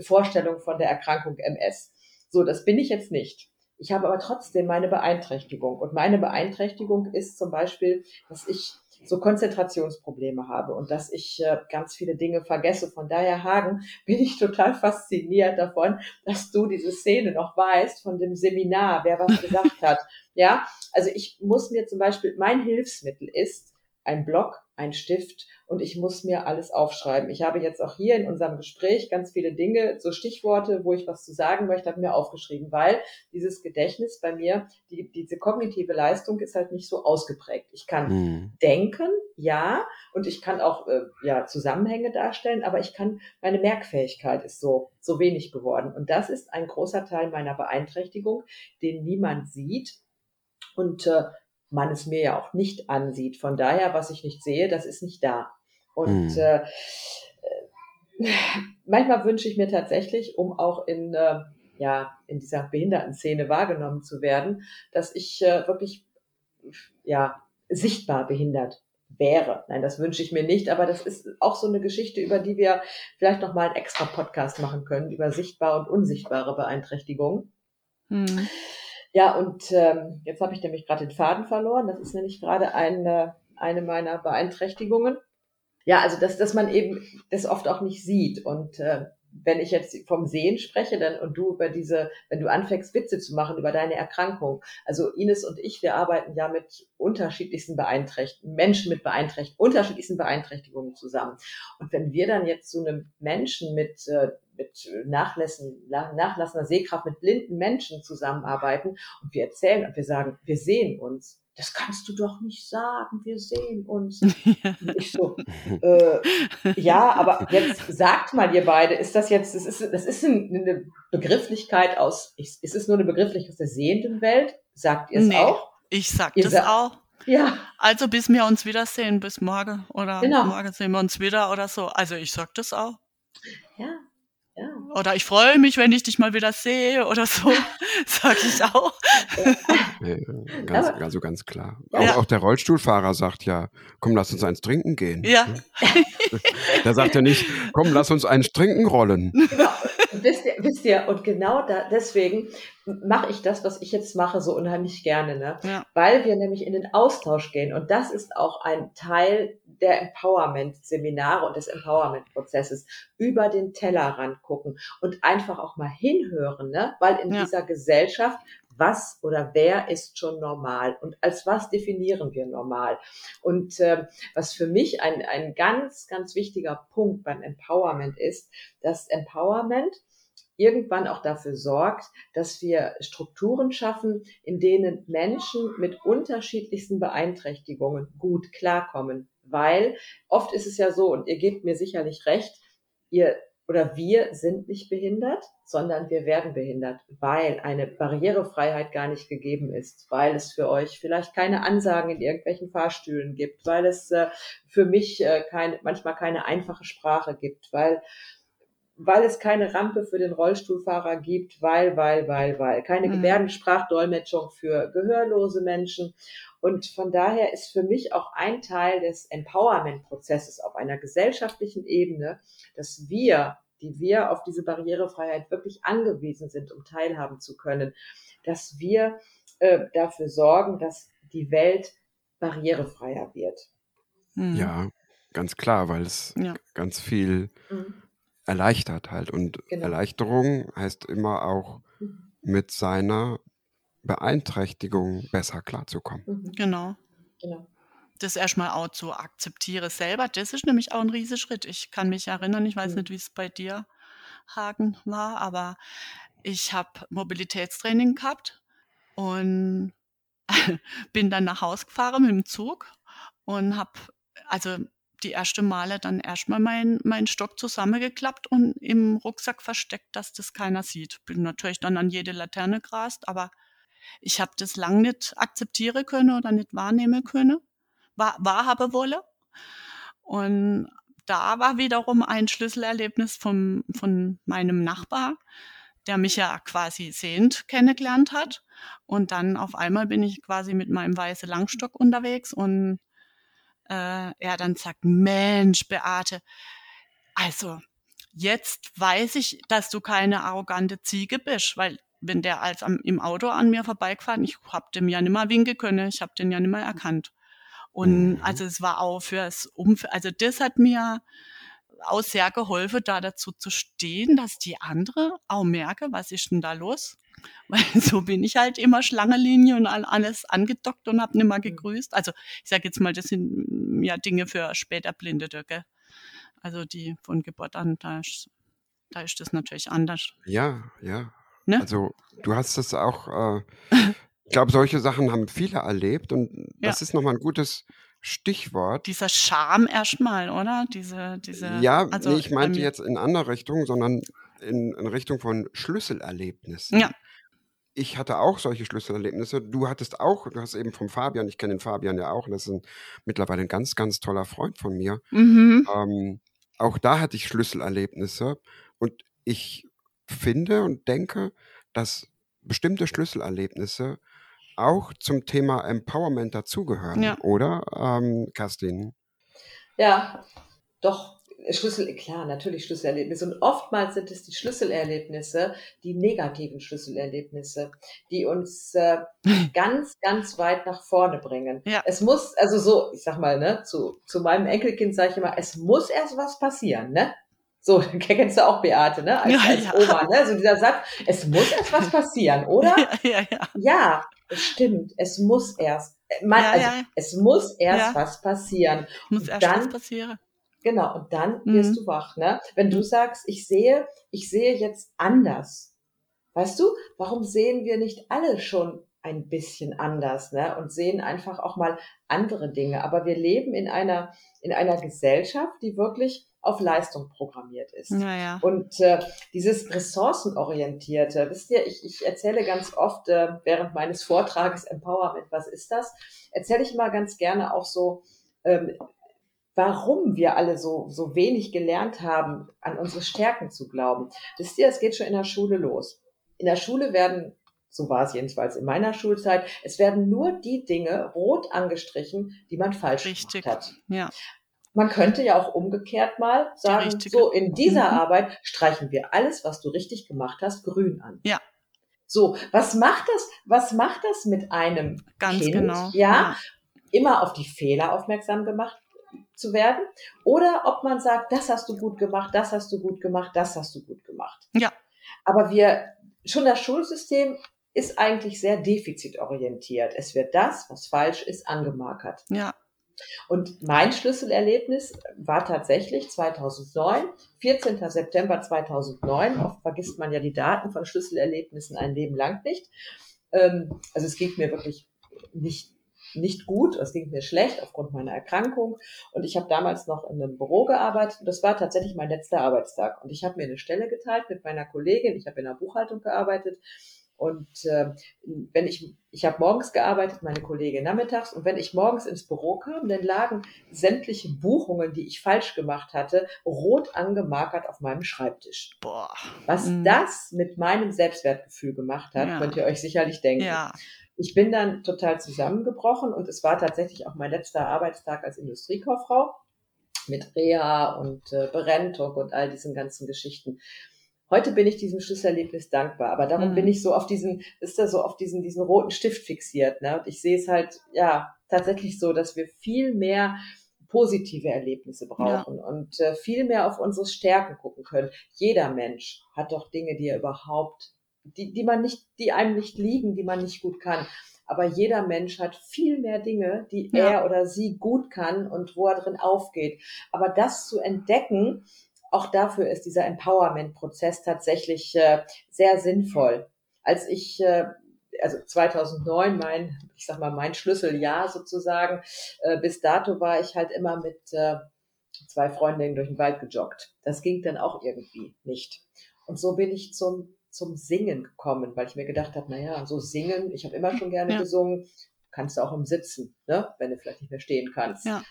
Vorstellung von der Erkrankung MS. So, das bin ich jetzt nicht. Ich habe aber trotzdem meine Beeinträchtigung. Und meine Beeinträchtigung ist zum Beispiel, dass ich so Konzentrationsprobleme habe und dass ich äh, ganz viele Dinge vergesse. Von daher, Hagen, bin ich total fasziniert davon, dass du diese Szene noch weißt von dem Seminar, wer was gesagt hat. Ja, also ich muss mir zum Beispiel, mein Hilfsmittel ist ein Block, ein Stift und ich muss mir alles aufschreiben. Ich habe jetzt auch hier in unserem Gespräch ganz viele Dinge, so Stichworte, wo ich was zu sagen möchte, habe mir aufgeschrieben, weil dieses Gedächtnis bei mir, die, diese kognitive Leistung ist halt nicht so ausgeprägt. Ich kann mhm. denken, ja, und ich kann auch äh, ja Zusammenhänge darstellen, aber ich kann meine Merkfähigkeit ist so so wenig geworden und das ist ein großer Teil meiner Beeinträchtigung, den niemand sieht. Und äh, man es mir ja auch nicht ansieht. Von daher, was ich nicht sehe, das ist nicht da. Und hm. äh, manchmal wünsche ich mir tatsächlich, um auch in, äh, ja, in dieser Behindertenszene wahrgenommen zu werden, dass ich äh, wirklich ja, sichtbar behindert wäre. Nein, das wünsche ich mir nicht, aber das ist auch so eine Geschichte, über die wir vielleicht noch mal einen extra Podcast machen können, über sichtbare und unsichtbare Beeinträchtigungen. Hm. Ja, und ähm, jetzt habe ich nämlich gerade den Faden verloren. Das ist nämlich gerade eine, eine meiner Beeinträchtigungen. Ja, also dass, dass man eben das oft auch nicht sieht. Und äh, wenn ich jetzt vom Sehen spreche, dann und du über diese, wenn du anfängst, Witze zu machen über deine Erkrankung. Also Ines und ich, wir arbeiten ja mit unterschiedlichsten Beeinträchtigungen, Menschen mit Beeinträchtigungen, unterschiedlichsten Beeinträchtigungen zusammen. Und wenn wir dann jetzt zu einem Menschen mit äh, mit Nachlassen, nachlassender Sehkraft mit blinden Menschen zusammenarbeiten und wir erzählen und wir sagen, wir sehen uns, das kannst du doch nicht sagen, wir sehen uns. Und ich so, äh, ja, aber jetzt sagt mal ihr beide, ist das jetzt, das ist, das ist eine Begrifflichkeit aus, ist es nur eine Begrifflichkeit aus der sehenden Welt? Sagt ihr es nee, auch? Ich sag ihr das sagt, auch. Ja. Also bis wir uns wiedersehen, bis morgen oder genau. morgen sehen wir uns wieder oder so. Also ich sag das auch. Ja, ja. Oder ich freue mich, wenn ich dich mal wieder sehe oder so, sage ich auch. Ja, ganz, also ganz klar. Auch, ja. auch, der Rollstuhlfahrer sagt ja, komm, lass uns eins trinken gehen. Ja. der sagt ja nicht, komm, lass uns eins trinken rollen. Genau. Wisst ihr, wisst ihr, und genau da, deswegen mache ich das, was ich jetzt mache, so unheimlich gerne, ne? Ja. Weil wir nämlich in den Austausch gehen. Und das ist auch ein Teil der Empowerment-Seminare und des Empowerment-Prozesses. Über den Tellerrand gucken und einfach auch mal hinhören, ne? Weil in ja. dieser Gesellschaft was oder wer ist schon normal und als was definieren wir normal. Und äh, was für mich ein, ein ganz, ganz wichtiger Punkt beim Empowerment ist, dass Empowerment irgendwann auch dafür sorgt, dass wir Strukturen schaffen, in denen Menschen mit unterschiedlichsten Beeinträchtigungen gut klarkommen. Weil oft ist es ja so, und ihr gebt mir sicherlich recht, ihr oder wir sind nicht behindert, sondern wir werden behindert, weil eine Barrierefreiheit gar nicht gegeben ist, weil es für euch vielleicht keine Ansagen in irgendwelchen Fahrstühlen gibt, weil es äh, für mich äh, keine, manchmal keine einfache Sprache gibt, weil weil es keine Rampe für den Rollstuhlfahrer gibt, weil, weil, weil, weil. Keine mhm. Gebärdensprachdolmetschung für gehörlose Menschen. Und von daher ist für mich auch ein Teil des Empowerment-Prozesses auf einer gesellschaftlichen Ebene, dass wir die wir auf diese Barrierefreiheit wirklich angewiesen sind, um teilhaben zu können, dass wir äh, dafür sorgen, dass die Welt barrierefreier wird. Mhm. Ja, ganz klar, weil es ja. ganz viel mhm. Erleichtert halt. Und genau. Erleichterung heißt immer auch mhm. mit seiner Beeinträchtigung besser klarzukommen. Mhm. Genau. Genau. Das erstmal auch zu akzeptieren selber, das ist nämlich auch ein riesiger Schritt. Ich kann mich erinnern, ich weiß mhm. nicht, wie es bei dir, Hagen, war, aber ich habe Mobilitätstraining gehabt und bin dann nach Hause gefahren mit dem Zug und habe also die erste Male dann erstmal meinen mein Stock zusammengeklappt und im Rucksack versteckt, dass das keiner sieht. Bin natürlich dann an jede Laterne gerast, aber ich habe das lang nicht akzeptieren können oder nicht wahrnehmen können, wahr, wahrhaben wolle. Und da war wiederum ein Schlüsselerlebnis vom, von meinem Nachbar, der mich ja quasi sehend kennengelernt hat. Und dann auf einmal bin ich quasi mit meinem weißen Langstock unterwegs und äh, er dann sagt, Mensch, Beate, also jetzt weiß ich, dass du keine arrogante Ziege bist, weil wenn der als am, im Auto an mir vorbeigefahren, ich hab dem ja nicht mal winken können, ich hab den ja mal erkannt. Und mhm. also es war auch fürs Umfeld, also das hat mir auch sehr geholfen, da dazu zu stehen, dass die andere auch merke, was ist denn da los? Weil so bin ich halt immer Schlangenlinie und alles angedockt und habe nicht mal mhm. gegrüßt. Also ich sage jetzt mal, das sind ja Dinge für später Blindete, gell? Also die von Geburt an, da ist, da ist das natürlich anders. Ja, ja. Ne? Also du hast das auch, äh, ich glaube, solche Sachen haben viele erlebt und das ja. ist nochmal ein gutes Stichwort. Dieser Charme erstmal, oder? Diese, diese, ja, also nee, ich meinte jetzt in andere Richtung, sondern in, in Richtung von Schlüsselerlebnissen. Ja ich hatte auch solche Schlüsselerlebnisse. Du hattest auch, du hast eben vom Fabian, ich kenne den Fabian ja auch, und das ist ein, mittlerweile ein ganz, ganz toller Freund von mir. Mhm. Ähm, auch da hatte ich Schlüsselerlebnisse und ich finde und denke, dass bestimmte Schlüsselerlebnisse auch zum Thema Empowerment dazugehören, ja. oder, ähm, Kerstin? Ja, doch, Schlüssel, klar, natürlich Schlüsselerlebnisse. Und oftmals sind es die Schlüsselerlebnisse, die negativen Schlüsselerlebnisse, die uns äh, ganz, ganz weit nach vorne bringen. Ja. Es muss, also so, ich sag mal, ne, zu, zu meinem Enkelkind sage ich immer, es muss erst was passieren, ne? So, kennst du auch Beate, ne? Als, ja, als ja. Oma, ne? So dieser Satz, es muss erst was passieren, oder? Ja, ja, ja. Stimmt. Es muss erst. Äh, man, also, Es muss erst was passieren. Muss erst dann, was passieren. Genau, und dann mhm. wirst du wach. Ne? Wenn du sagst, ich sehe, ich sehe jetzt anders. Weißt du, warum sehen wir nicht alle schon ein bisschen anders ne? und sehen einfach auch mal andere Dinge? Aber wir leben in einer, in einer Gesellschaft, die wirklich auf Leistung programmiert ist. Naja. Und äh, dieses ressourcenorientierte, wisst ihr, ich, ich erzähle ganz oft äh, während meines Vortrages Empowerment, was ist das? Erzähle ich mal ganz gerne auch so, ähm, warum wir alle so, so wenig gelernt haben, an unsere Stärken zu glauben. Wisst ihr, es geht schon in der Schule los. In der Schule werden, so war es jedenfalls in meiner Schulzeit, es werden nur die Dinge rot angestrichen, die man falsch Richtig. gemacht hat. Ja. Man könnte ja auch umgekehrt mal sagen, so in dieser mhm. Arbeit streichen wir alles, was du richtig gemacht hast, grün an. Ja. So, was macht das? Was macht das mit einem Ganz Kind? Genau. Ja, ja, immer auf die Fehler aufmerksam gemacht zu werden oder ob man sagt, das hast du gut gemacht, das hast du gut gemacht, das hast du gut gemacht. Ja. Aber wir, schon das Schulsystem ist eigentlich sehr defizitorientiert. Es wird das, was falsch ist, angemarkert. Ja. Und mein Schlüsselerlebnis war tatsächlich 2009, 14. September 2009. Oft vergisst man ja die Daten von Schlüsselerlebnissen ein Leben lang nicht. Ähm, also es ging mir wirklich nicht nicht gut, es ging mir schlecht aufgrund meiner Erkrankung und ich habe damals noch in einem Büro gearbeitet und das war tatsächlich mein letzter Arbeitstag und ich habe mir eine Stelle geteilt mit meiner Kollegin, ich habe in der Buchhaltung gearbeitet und äh, wenn ich, ich habe morgens gearbeitet, meine Kollegin nachmittags, und wenn ich morgens ins Büro kam, dann lagen sämtliche Buchungen, die ich falsch gemacht hatte, rot angemarkert auf meinem Schreibtisch. Boah. Was mhm. das mit meinem Selbstwertgefühl gemacht hat, ja. könnt ihr euch sicherlich denken. Ja. Ich bin dann total zusammengebrochen und es war tatsächlich auch mein letzter Arbeitstag als Industriekauffrau. mit Reha und äh, Berentung und all diesen ganzen Geschichten. Heute bin ich diesem Schlüsselerlebnis dankbar, aber darum mhm. bin ich so auf diesen, ist da so auf diesen, diesen roten Stift fixiert. Ne? Und ich sehe es halt, ja, tatsächlich so, dass wir viel mehr positive Erlebnisse brauchen ja. und äh, viel mehr auf unsere Stärken gucken können. Jeder Mensch hat doch Dinge, die er überhaupt, die, die man nicht, die einem nicht liegen, die man nicht gut kann. Aber jeder Mensch hat viel mehr Dinge, die ja. er oder sie gut kann und wo er drin aufgeht. Aber das zu entdecken, auch dafür ist dieser Empowerment-Prozess tatsächlich äh, sehr sinnvoll. Als ich, äh, also 2009, mein, ich sag mal, mein Schlüsseljahr sozusagen, äh, bis dato war ich halt immer mit äh, zwei Freundinnen durch den Wald gejoggt. Das ging dann auch irgendwie nicht. Und so bin ich zum, zum Singen gekommen, weil ich mir gedacht habe, naja, so singen, ich habe immer schon gerne ja. gesungen, kannst du auch im Sitzen, ne? wenn du vielleicht nicht mehr stehen kannst. Ja.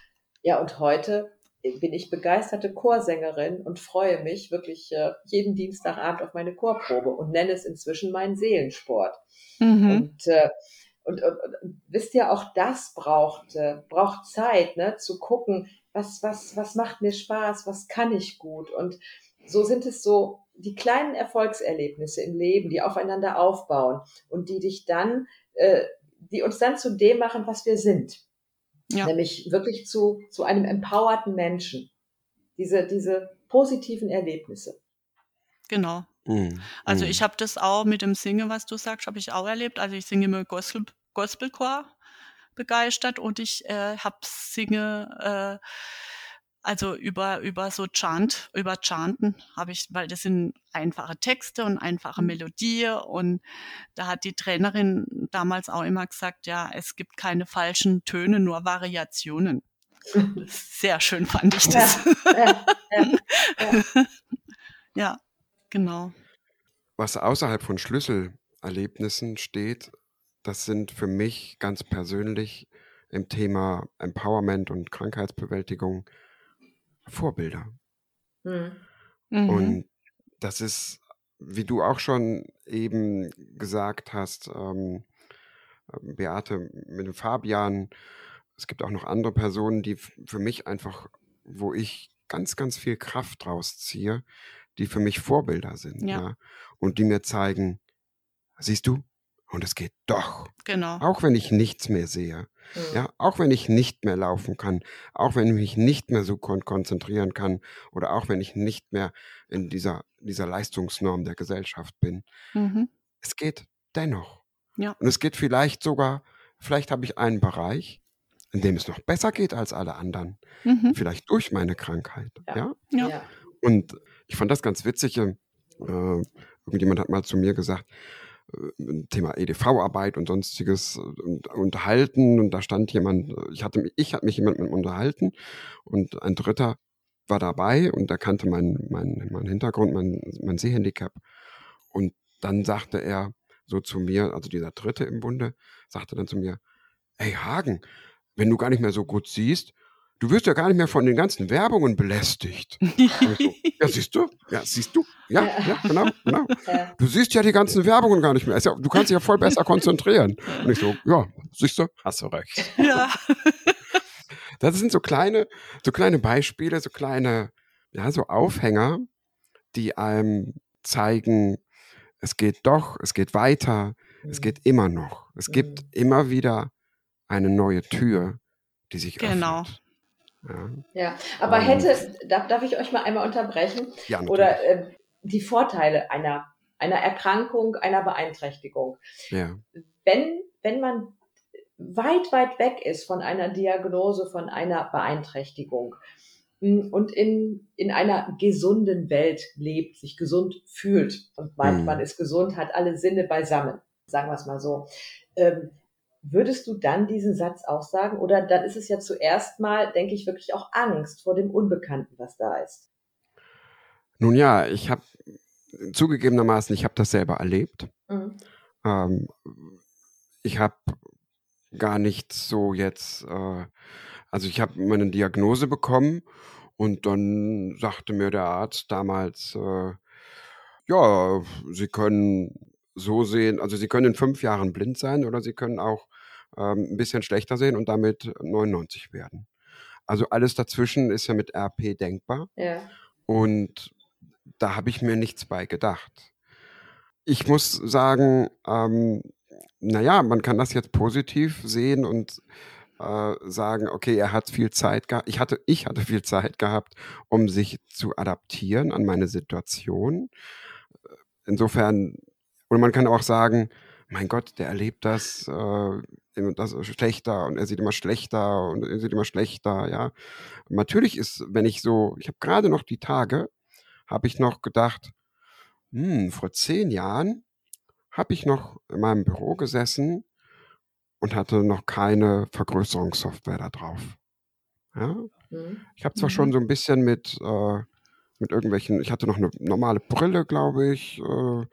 ja, und heute bin ich begeisterte Chorsängerin und freue mich wirklich äh, jeden Dienstagabend auf meine Chorprobe und nenne es inzwischen meinen Seelensport. Mhm. Und, äh, und, und, und, wisst ihr, auch das braucht, äh, braucht Zeit, ne, zu gucken, was, was, was macht mir Spaß, was kann ich gut. Und so sind es so die kleinen Erfolgserlebnisse im Leben, die aufeinander aufbauen und die dich dann, äh, die uns dann zu dem machen, was wir sind. Ja. Nämlich wirklich zu, zu einem empowerten Menschen. Diese, diese positiven Erlebnisse. Genau. Mhm. Also mhm. ich habe das auch mit dem Singen, was du sagst, habe ich auch erlebt. Also ich singe immer Gospel, Gospelchor begeistert und ich äh, habe singe äh, also über, über so Chant, über Chanten habe ich, weil das sind einfache Texte und einfache mhm. Melodie und da hat die Trainerin damals auch immer gesagt, ja, es gibt keine falschen Töne, nur Variationen. Sehr schön fand ich das. Ja, ja, ja, ja, genau. Was außerhalb von Schlüsselerlebnissen steht, das sind für mich ganz persönlich im Thema Empowerment und Krankheitsbewältigung Vorbilder. Mhm. Und das ist, wie du auch schon eben gesagt hast, ähm, ähm Beate mit dem Fabian, es gibt auch noch andere Personen, die für mich einfach, wo ich ganz, ganz viel Kraft draus ziehe, die für mich Vorbilder sind. Ja. ja. Und die mir zeigen, siehst du, und es geht doch. Genau. Auch wenn ich nichts mehr sehe. Mhm. Ja, auch wenn ich nicht mehr laufen kann, auch wenn ich mich nicht mehr so kon konzentrieren kann oder auch wenn ich nicht mehr in dieser, dieser Leistungsnorm der Gesellschaft bin. Mhm. Es geht dennoch. Ja. Und es geht vielleicht sogar, vielleicht habe ich einen Bereich, in dem es noch besser geht als alle anderen. Mhm. Vielleicht durch meine Krankheit. Ja. ja. ja. Und ich fand das ganz witzig. Äh, irgendjemand hat mal zu mir gesagt, äh, Thema EDV-Arbeit und sonstiges äh, unterhalten. Und da stand jemand, äh, ich hatte ich hatte mich jemand mit unterhalten und ein Dritter war dabei und er kannte meinen mein, mein Hintergrund, mein, mein Sehhandicap. Und dann sagte er so zu mir, also dieser Dritte im Bunde, sagte dann zu mir, hey Hagen, wenn du gar nicht mehr so gut siehst, du wirst ja gar nicht mehr von den ganzen Werbungen belästigt. so, ja, siehst du? Ja, siehst du? Ja, ja, genau, genau. Du siehst ja die ganzen Werbungen gar nicht mehr. du kannst dich ja voll besser konzentrieren. Und ich so, ja, siehst du? Hast du recht. Ja. Das sind so kleine, so kleine Beispiele, so kleine, ja, so Aufhänger, die einem zeigen, es geht doch, es geht weiter, es mhm. geht immer noch. Es gibt mhm. immer wieder eine neue Tür, die sich genau. öffnet. Ja, ja. aber hätte, darf, darf ich euch mal einmal unterbrechen? Ja, Oder äh, die Vorteile einer, einer Erkrankung, einer Beeinträchtigung. Ja. Wenn, wenn man weit, weit weg ist von einer Diagnose, von einer Beeinträchtigung hm, und in, in einer gesunden Welt lebt, sich gesund fühlt und meint, mhm. man ist gesund, hat alle Sinne beisammen, sagen wir es mal so. Ähm, Würdest du dann diesen Satz auch sagen? Oder dann ist es ja zuerst mal, denke ich, wirklich auch Angst vor dem Unbekannten, was da ist. Nun ja, ich habe zugegebenermaßen, ich habe das selber erlebt. Mhm. Ähm, ich habe gar nicht so jetzt, äh, also ich habe meine Diagnose bekommen und dann sagte mir der Arzt damals, äh, ja, Sie können so sehen, also Sie können in fünf Jahren blind sein oder Sie können auch ähm, ein bisschen schlechter sehen und damit 99 werden. Also alles dazwischen ist ja mit RP denkbar. Ja. Und da habe ich mir nichts bei gedacht. Ich muss sagen, ähm, naja, man kann das jetzt positiv sehen und äh, sagen, okay, er hat viel Zeit gehabt. Ich hatte, ich hatte viel Zeit gehabt, um sich zu adaptieren an meine Situation. Insofern, und man kann auch sagen, mein Gott, der erlebt das, äh, das ist schlechter und er sieht immer schlechter und er sieht immer schlechter, ja. Natürlich ist, wenn ich so, ich habe gerade noch die Tage, habe ich noch gedacht, hm, vor zehn Jahren habe ich noch in meinem Büro gesessen und hatte noch keine Vergrößerungssoftware da drauf. Ja? Mhm. Ich habe zwar mhm. schon so ein bisschen mit, äh, mit irgendwelchen, ich hatte noch eine normale Brille, glaube ich. Äh,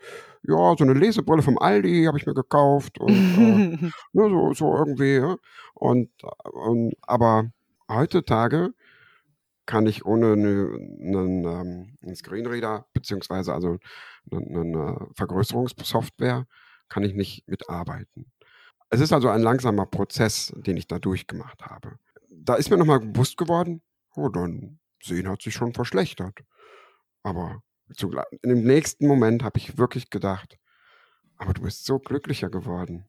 ja, so eine Lesebrille vom Aldi habe ich mir gekauft und äh, ne, so, so irgendwie. Ja? Und, und aber heutzutage kann ich ohne einen, einen, einen Screenreader beziehungsweise also eine, eine Vergrößerungssoftware kann ich nicht mitarbeiten. Es ist also ein langsamer Prozess, den ich da durchgemacht habe. Da ist mir nochmal bewusst geworden, oh, dann Sehen hat sich schon verschlechtert. Aber in dem nächsten Moment habe ich wirklich gedacht, aber du bist so glücklicher geworden.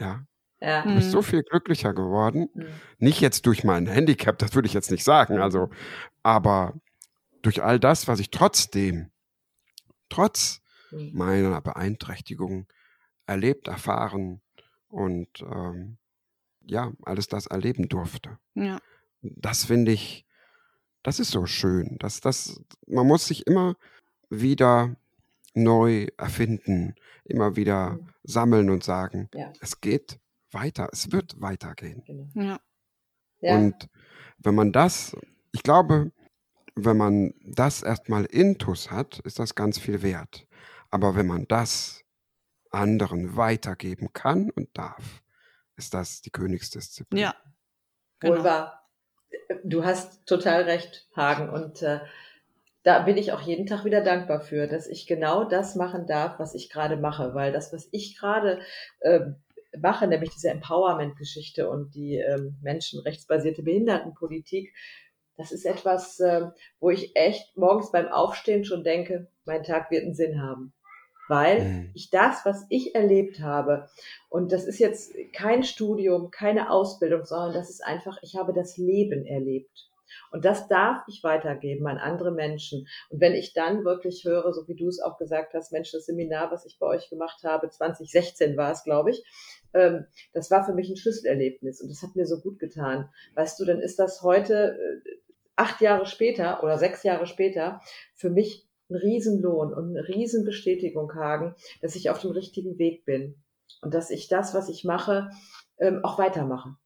Ja, ja. Du bist so mhm. viel glücklicher geworden. Mhm. Nicht jetzt durch mein Handicap, das würde ich jetzt nicht sagen, also, aber durch all das, was ich trotzdem, trotz mhm. meiner Beeinträchtigung erlebt, erfahren und ähm, ja, alles das erleben durfte. Ja. Das finde ich, das ist so schön. dass das, man muss sich immer wieder neu erfinden, immer wieder mhm. sammeln und sagen, ja. es geht weiter, es wird weitergehen. Genau. Ja. Ja. Und wenn man das, ich glaube, wenn man das erstmal intus hat, ist das ganz viel wert. Aber wenn man das anderen weitergeben kann und darf, ist das die Königsdisziplin. Ja. Genau. Wohl wahr. Du hast total recht, Hagen. Und äh, da bin ich auch jeden Tag wieder dankbar für, dass ich genau das machen darf, was ich gerade mache. Weil das, was ich gerade äh, mache, nämlich diese Empowerment-Geschichte und die ähm, menschenrechtsbasierte Behindertenpolitik, das ist etwas, äh, wo ich echt morgens beim Aufstehen schon denke, mein Tag wird einen Sinn haben. Weil mhm. ich das, was ich erlebt habe, und das ist jetzt kein Studium, keine Ausbildung, sondern das ist einfach, ich habe das Leben erlebt. Und das darf ich weitergeben an andere Menschen. Und wenn ich dann wirklich höre, so wie du es auch gesagt hast, Mensch, das Seminar, was ich bei euch gemacht habe, 2016 war es, glaube ich, ähm, das war für mich ein Schlüsselerlebnis und das hat mir so gut getan. Weißt du, dann ist das heute, äh, acht Jahre später oder sechs Jahre später, für mich ein Riesenlohn und eine Riesenbestätigung, Hagen, dass ich auf dem richtigen Weg bin und dass ich das, was ich mache, ähm, auch weitermache.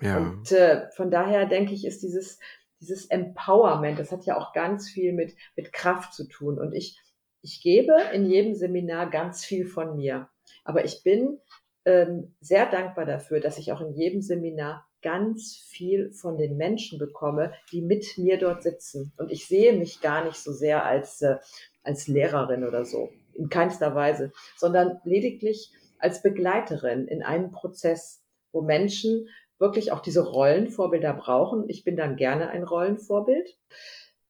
Ja. Und äh, von daher denke ich, ist dieses, dieses Empowerment, das hat ja auch ganz viel mit, mit Kraft zu tun. Und ich, ich gebe in jedem Seminar ganz viel von mir. Aber ich bin ähm, sehr dankbar dafür, dass ich auch in jedem Seminar ganz viel von den Menschen bekomme, die mit mir dort sitzen. Und ich sehe mich gar nicht so sehr als, äh, als Lehrerin oder so, in keinster Weise, sondern lediglich als Begleiterin in einem Prozess, wo Menschen wirklich auch diese Rollenvorbilder brauchen. Ich bin dann gerne ein Rollenvorbild.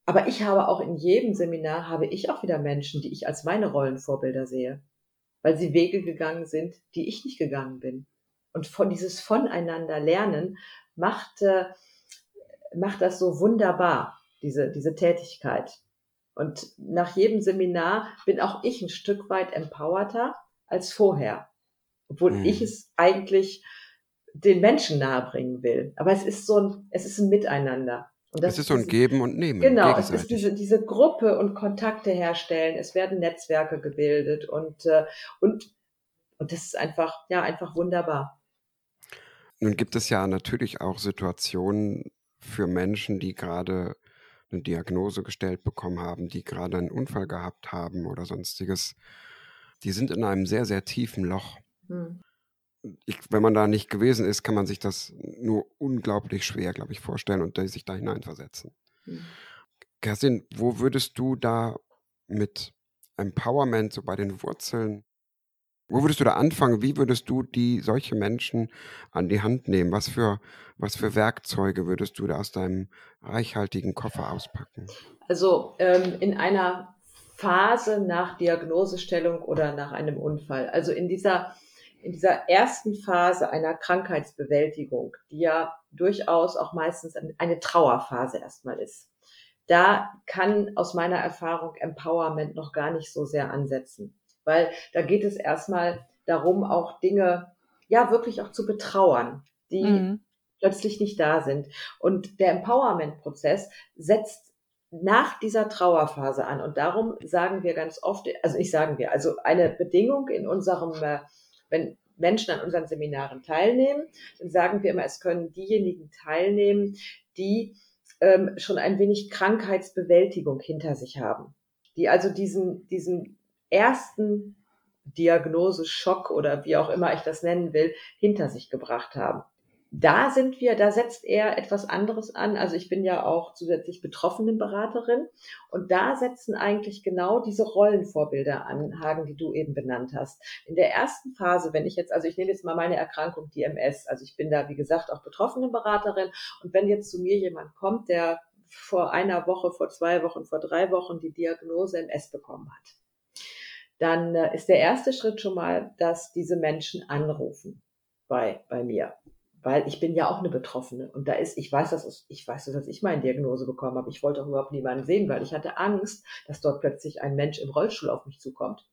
Aber ich habe auch in jedem Seminar habe ich auch wieder Menschen, die ich als meine Rollenvorbilder sehe weil sie Wege gegangen sind, die ich nicht gegangen bin. Und von dieses Voneinander lernen macht, äh, macht das so wunderbar, diese, diese Tätigkeit. Und nach jedem Seminar bin auch ich ein Stück weit empowerter als vorher. Obwohl mhm. ich es eigentlich den Menschen nahebringen will. Aber es ist so ein, es ist ein Miteinander. Und das es ist so ein Geben und Nehmen. Genau, es ist diese, diese Gruppe und Kontakte herstellen. Es werden Netzwerke gebildet und, äh, und, und das ist einfach, ja, einfach wunderbar. Nun gibt es ja natürlich auch Situationen für Menschen, die gerade eine Diagnose gestellt bekommen haben, die gerade einen Unfall gehabt haben oder sonstiges. Die sind in einem sehr, sehr tiefen Loch. Hm ich, wenn man da nicht gewesen ist, kann man sich das nur unglaublich schwer, glaube ich, vorstellen und sich da hineinversetzen. Mhm. Kerstin, wo würdest du da mit Empowerment so bei den Wurzeln Wo würdest du da anfangen? Wie würdest du die solche Menschen an die Hand nehmen? Was für, was für Werkzeuge würdest du da aus deinem reichhaltigen Koffer auspacken? Also ähm, in einer Phase nach Diagnosestellung oder nach einem Unfall. Also in dieser in dieser ersten Phase einer Krankheitsbewältigung, die ja durchaus auch meistens eine Trauerphase erstmal ist, da kann aus meiner Erfahrung Empowerment noch gar nicht so sehr ansetzen, weil da geht es erstmal darum, auch Dinge ja wirklich auch zu betrauern, die mhm. plötzlich nicht da sind. Und der Empowerment-Prozess setzt nach dieser Trauerphase an. Und darum sagen wir ganz oft, also nicht sagen wir, also eine Bedingung in unserem äh, wenn Menschen an unseren Seminaren teilnehmen, dann sagen wir immer, es können diejenigen teilnehmen, die ähm, schon ein wenig Krankheitsbewältigung hinter sich haben, die also diesen, diesen ersten Diagnoseschock oder wie auch immer ich das nennen will, hinter sich gebracht haben da sind wir, da setzt er etwas anderes an. Also ich bin ja auch zusätzlich Betroffenenberaterin und da setzen eigentlich genau diese Rollenvorbilder an, Hagen, die du eben benannt hast. In der ersten Phase, wenn ich jetzt, also ich nehme jetzt mal meine Erkrankung, die MS, also ich bin da, wie gesagt, auch Betroffenenberaterin und wenn jetzt zu mir jemand kommt, der vor einer Woche, vor zwei Wochen, vor drei Wochen die Diagnose MS bekommen hat, dann äh, ist der erste Schritt schon mal, dass diese Menschen anrufen bei, bei mir weil ich bin ja auch eine Betroffene und da ist, ich weiß, dass ich weiß, dass ich meine Diagnose bekommen habe. Ich wollte auch überhaupt niemanden sehen, weil ich hatte Angst, dass dort plötzlich ein Mensch im Rollstuhl auf mich zukommt.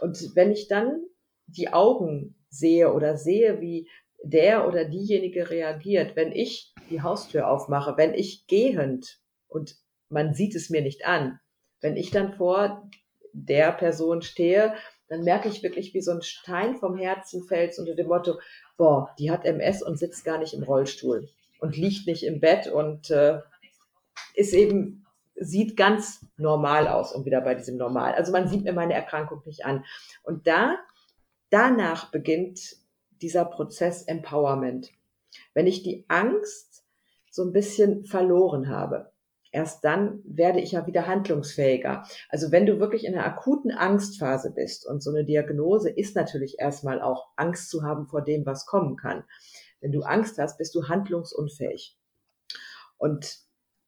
Und wenn ich dann die Augen sehe oder sehe, wie der oder diejenige reagiert, wenn ich die Haustür aufmache, wenn ich gehend und man sieht es mir nicht an, wenn ich dann vor der Person stehe, dann merke ich wirklich, wie so ein Stein vom Herzen fällt unter dem Motto, boah, die hat MS und sitzt gar nicht im Rollstuhl und liegt nicht im Bett und äh, ist eben, sieht ganz normal aus, um wieder bei diesem Normal. Also man sieht mir meine Erkrankung nicht an. Und da, danach beginnt dieser Prozess Empowerment. Wenn ich die Angst so ein bisschen verloren habe, erst dann werde ich ja wieder handlungsfähiger. Also wenn du wirklich in einer akuten Angstphase bist und so eine Diagnose ist natürlich erstmal auch Angst zu haben vor dem, was kommen kann. Wenn du Angst hast, bist du handlungsunfähig. Und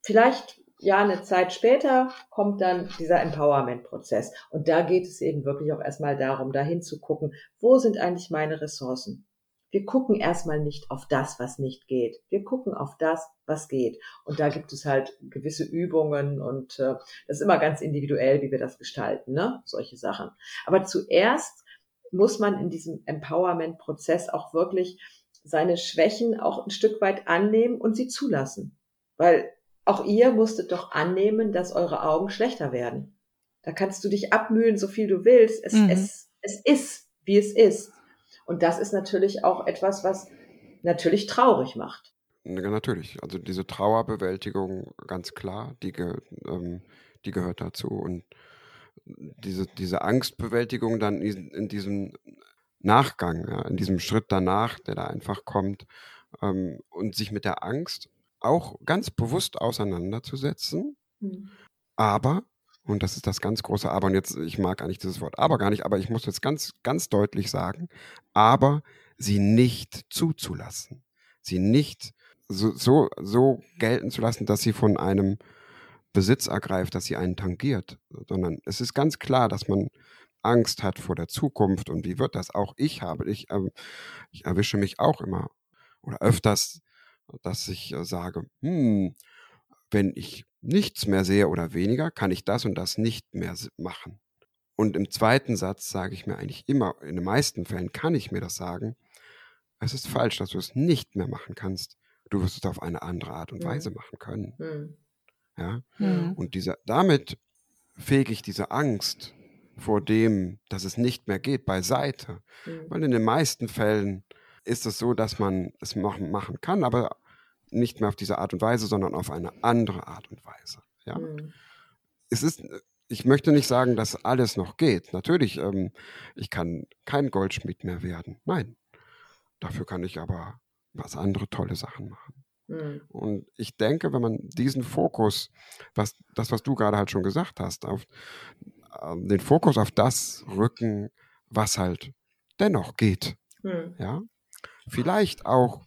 vielleicht ja eine Zeit später kommt dann dieser Empowerment-Prozess. Und da geht es eben wirklich auch erstmal darum, dahin zu gucken, wo sind eigentlich meine Ressourcen? Wir gucken erstmal nicht auf das, was nicht geht. Wir gucken auf das, was geht. Und da gibt es halt gewisse Übungen und äh, das ist immer ganz individuell, wie wir das gestalten, ne? Solche Sachen. Aber zuerst muss man in diesem Empowerment-Prozess auch wirklich seine Schwächen auch ein Stück weit annehmen und sie zulassen. Weil auch ihr musstet doch annehmen, dass eure Augen schlechter werden. Da kannst du dich abmühen, so viel du willst. Es, mhm. es, es ist, wie es ist. Und das ist natürlich auch etwas, was natürlich traurig macht. Ja, natürlich. Also diese Trauerbewältigung, ganz klar, die, ge, ähm, die gehört dazu. Und diese, diese Angstbewältigung dann in, in diesem Nachgang, ja, in diesem Schritt danach, der da einfach kommt, ähm, und sich mit der Angst auch ganz bewusst auseinanderzusetzen, mhm. aber und das ist das ganz große Aber. Und jetzt, ich mag eigentlich dieses Wort aber gar nicht, aber ich muss jetzt ganz, ganz deutlich sagen, aber sie nicht zuzulassen. Sie nicht so, so, so gelten zu lassen, dass sie von einem Besitz ergreift, dass sie einen tangiert, sondern es ist ganz klar, dass man Angst hat vor der Zukunft und wie wird das? Auch ich habe, ich, äh, ich erwische mich auch immer oder öfters, dass ich äh, sage, hm, wenn ich nichts mehr sehe oder weniger, kann ich das und das nicht mehr machen. Und im zweiten Satz sage ich mir eigentlich immer, in den meisten Fällen kann ich mir das sagen, es ist falsch, dass du es nicht mehr machen kannst. Du wirst es auf eine andere Art und Weise mhm. machen können. Mhm. Ja? Mhm. Und dieser, damit fege ich diese Angst vor dem, dass es nicht mehr geht, beiseite. Mhm. Weil in den meisten Fällen ist es so, dass man es machen, machen kann, aber nicht mehr auf diese Art und Weise, sondern auf eine andere Art und Weise. Ja? Mhm. Es ist, ich möchte nicht sagen, dass alles noch geht. Natürlich, ähm, ich kann kein Goldschmied mehr werden. Nein. Dafür kann ich aber was andere tolle Sachen machen. Mhm. Und ich denke, wenn man diesen Fokus, was, das, was du gerade halt schon gesagt hast, auf äh, den Fokus auf das rücken, was halt dennoch geht. Hm. Ja, vielleicht auch,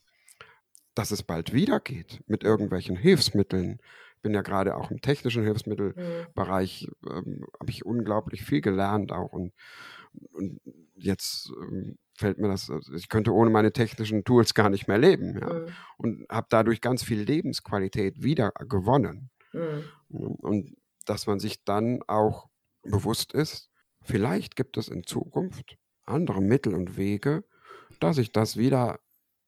dass es bald wieder geht mit irgendwelchen Hilfsmitteln. Ich bin ja gerade auch im technischen Hilfsmittelbereich, ähm, habe ich unglaublich viel gelernt auch und, und jetzt ähm, fällt mir das, also ich könnte ohne meine technischen Tools gar nicht mehr leben. Ja? Mhm. Und habe dadurch ganz viel Lebensqualität wieder gewonnen. Mhm. Und dass man sich dann auch bewusst ist, vielleicht gibt es in Zukunft andere Mittel und Wege, dass ich das wieder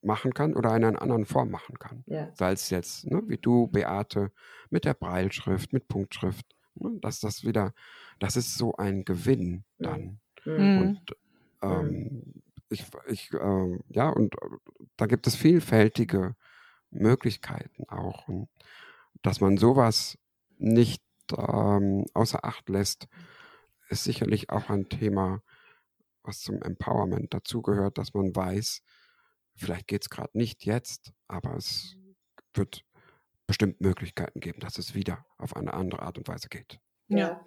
machen kann oder in einer anderen Form machen kann. Ja. Sei es jetzt, ne, wie du, Beate, mit der Breilschrift, mit Punktschrift, ne, dass das wieder, das ist so ein Gewinn dann. Mhm. Und ähm, ich, ich äh, ja, und äh, da gibt es vielfältige Möglichkeiten auch. Und dass man sowas nicht ähm, außer Acht lässt, ist sicherlich auch ein Thema, was zum Empowerment dazugehört, dass man weiß, vielleicht geht es gerade nicht jetzt, aber es wird bestimmt Möglichkeiten geben, dass es wieder auf eine andere Art und Weise geht. Ja,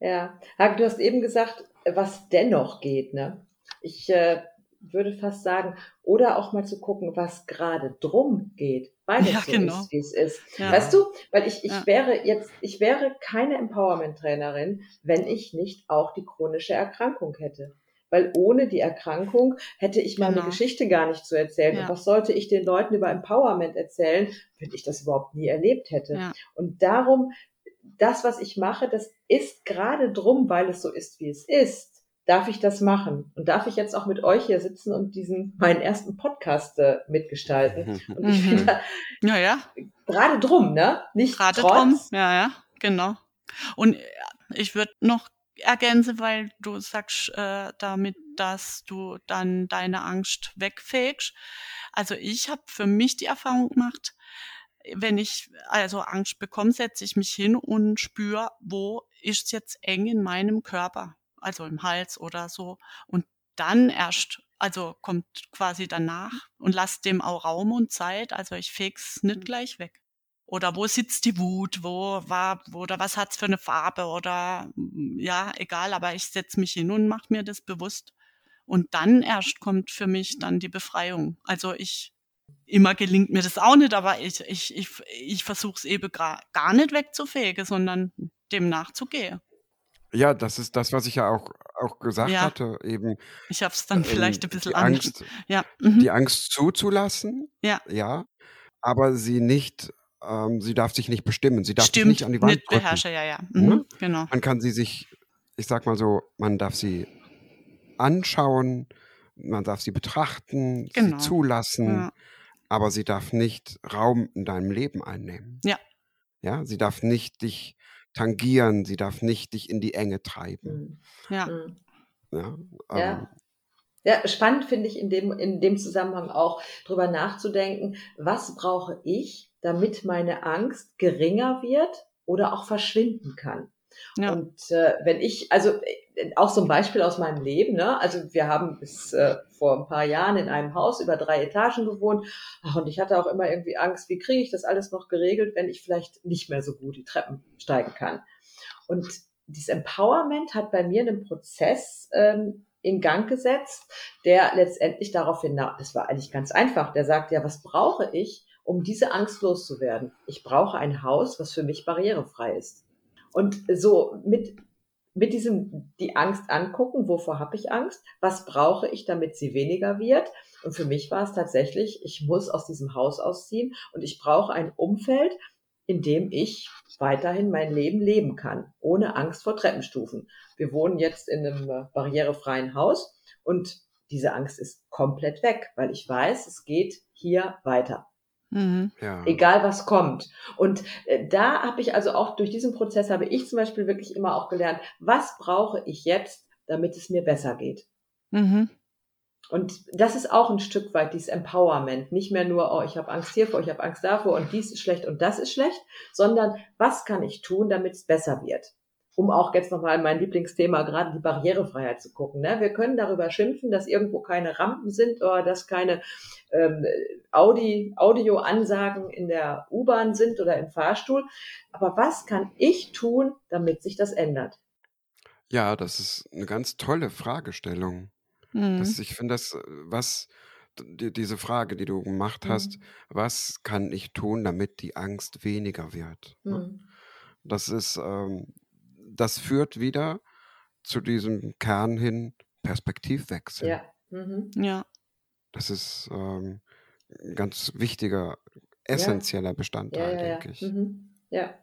ja. Hag, du hast eben gesagt, was dennoch geht. Ne? Ich äh, würde fast sagen, oder auch mal zu gucken, was gerade drum geht, weil es ja, so genau. ist, wie es ist. Ja. Weißt du, weil ich, ich ja. wäre jetzt, ich wäre keine Empowerment-Trainerin, wenn ich nicht auch die chronische Erkrankung hätte. Weil ohne die Erkrankung hätte ich meine genau. Geschichte gar nicht zu erzählen. Und was sollte ich den Leuten über Empowerment erzählen, wenn ich das überhaupt nie erlebt hätte? Und darum, das, was ich mache, das ist gerade drum, weil es so ist, wie es ist darf ich das machen? Und darf ich jetzt auch mit euch hier sitzen und diesen meinen ersten Podcast äh, mitgestalten? Und ich mhm. finde, ja, ja. gerade drum, ne? Nicht gerade drum, ja, ja, genau. Und äh, ich würde noch ergänzen, weil du sagst äh, damit, dass du dann deine Angst wegfegst. Also ich habe für mich die Erfahrung gemacht, wenn ich also Angst bekomme, setze ich mich hin und spüre, wo ist jetzt eng in meinem Körper also im Hals oder so. Und dann erst, also kommt quasi danach und lasst dem auch Raum und Zeit. Also ich feg's nicht mhm. gleich weg. Oder wo sitzt die Wut? Wo war, oder was hat's für eine Farbe? Oder mm, ja, egal, aber ich setze mich hin und mache mir das bewusst. Und dann erst kommt für mich dann die Befreiung. Also ich immer gelingt mir das auch nicht, aber ich, ich, ich, ich versuche es eben gar nicht wegzufegen, sondern dem nachzugehen. Ja, das ist das, was ich ja auch, auch gesagt Ja. hatte, eben Ich habe es dann vielleicht ein bisschen die Angst, Ja. Mhm. die Angst zuzulassen, Ja. ja, aber sie nicht, ähm, sie darf sich nicht bestimmen, sie darf sich nicht an die Wand nicht beherrsche, ja, ja. Ne? Mhm. Genau. Man kann sie sich, ich sag mal so, man darf sie anschauen, man darf sie betrachten, sie genau. zulassen, Ja. aber sie darf nicht Raum in deinem Leben einnehmen. Ja. Ja, sie darf nicht dich tangieren, sie darf nicht dich in die Enge treiben. Mhm. Ja. Mhm. Ja, ähm, ja. Ja. spannend finde ich in dem, in dem Zusammenhang auch drüber nachzudenken, was brauche ich, damit meine Angst geringer wird oder auch verschwinden kann. Ja. Und äh, wenn ich, also auch so ein Beispiel aus meinem Leben, ne? Also wir haben bis äh, vor ein paar Jahren in einem Haus über drei Etagen gewohnt. Ach, und ich hatte auch immer irgendwie Angst, wie kriege ich das alles noch geregelt, wenn ich vielleicht nicht mehr so gut die Treppen steigen kann. Und dieses Empowerment hat bei mir einen Prozess ähm, in Gang gesetzt, der letztendlich daraufhin, na, das war eigentlich ganz einfach, der sagt, ja, was brauche ich, um diese Angst loszuwerden? Ich brauche ein Haus, was für mich barrierefrei ist. Und so mit mit diesem die Angst angucken, wovor habe ich Angst, was brauche ich, damit sie weniger wird. Und für mich war es tatsächlich, ich muss aus diesem Haus ausziehen und ich brauche ein Umfeld, in dem ich weiterhin mein Leben leben kann, ohne Angst vor Treppenstufen. Wir wohnen jetzt in einem äh, barrierefreien Haus und diese Angst ist komplett weg, weil ich weiß, es geht hier weiter. Mhm. Ja. Egal was kommt. Und äh, da habe ich also auch durch diesen Prozess habe ich zum Beispiel wirklich immer auch gelernt, was brauche ich jetzt, damit es mir besser geht. Mhm. Und das ist auch ein Stück weit dieses Empowerment. Nicht mehr nur, oh, ich habe Angst hiervor, ich habe Angst davor und dies ist schlecht und das ist schlecht, sondern was kann ich tun, damit es besser wird? um auch jetzt nochmal mein Lieblingsthema, gerade die Barrierefreiheit zu gucken. Ne? Wir können darüber schimpfen, dass irgendwo keine Rampen sind oder dass keine ähm, Audi, Audioansagen in der U-Bahn sind oder im Fahrstuhl. Aber was kann ich tun, damit sich das ändert? Ja, das ist eine ganz tolle Fragestellung. Das, Mhm. ich finde das, äh, was die, diese Frage, die du gemacht hast, Mhm. was kann ich tun, damit die Angst weniger wird? Ne? Mhm. Das ist, ähm, das führt wieder zu diesem Kern hin Perspektivwechsel. Ja. Mhm. Ja. Das ist ähm, ein ganz wichtiger, essentieller Ja, Bestandteil, ja, ja. denke ich. Mhm. Ja.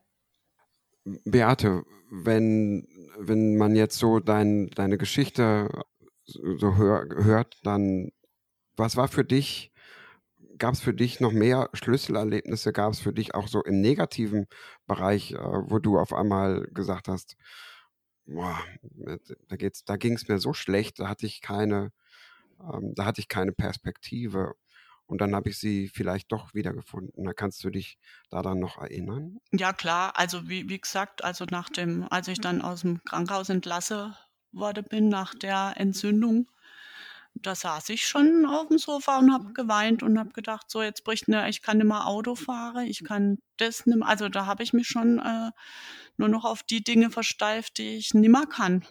Beate, wenn, wenn man jetzt so dein, deine Geschichte so hör, hört, dann was war für dich, gab es für dich noch mehr Schlüsselerlebnisse, gab es für dich auch so im negativen Bereich, äh, wo du auf einmal gesagt hast, boah, da, da ging es mir so schlecht, da hatte ich keine, ähm, da hatte ich keine Perspektive. Und dann habe ich sie vielleicht doch wiedergefunden. Da kannst du dich daran noch erinnern? Ja, klar. Also wie, wie gesagt, also nach dem, als ich dann aus dem Krankenhaus entlassen worden bin, nach der Entzündung, da saß ich schon auf dem Sofa und habe geweint und habe gedacht, so jetzt bricht ne, ich kann nicht mehr Auto fahren, ich kann das nicht mehr. Also da habe ich mich schon äh, nur noch auf die Dinge versteift, die ich nimmer kann.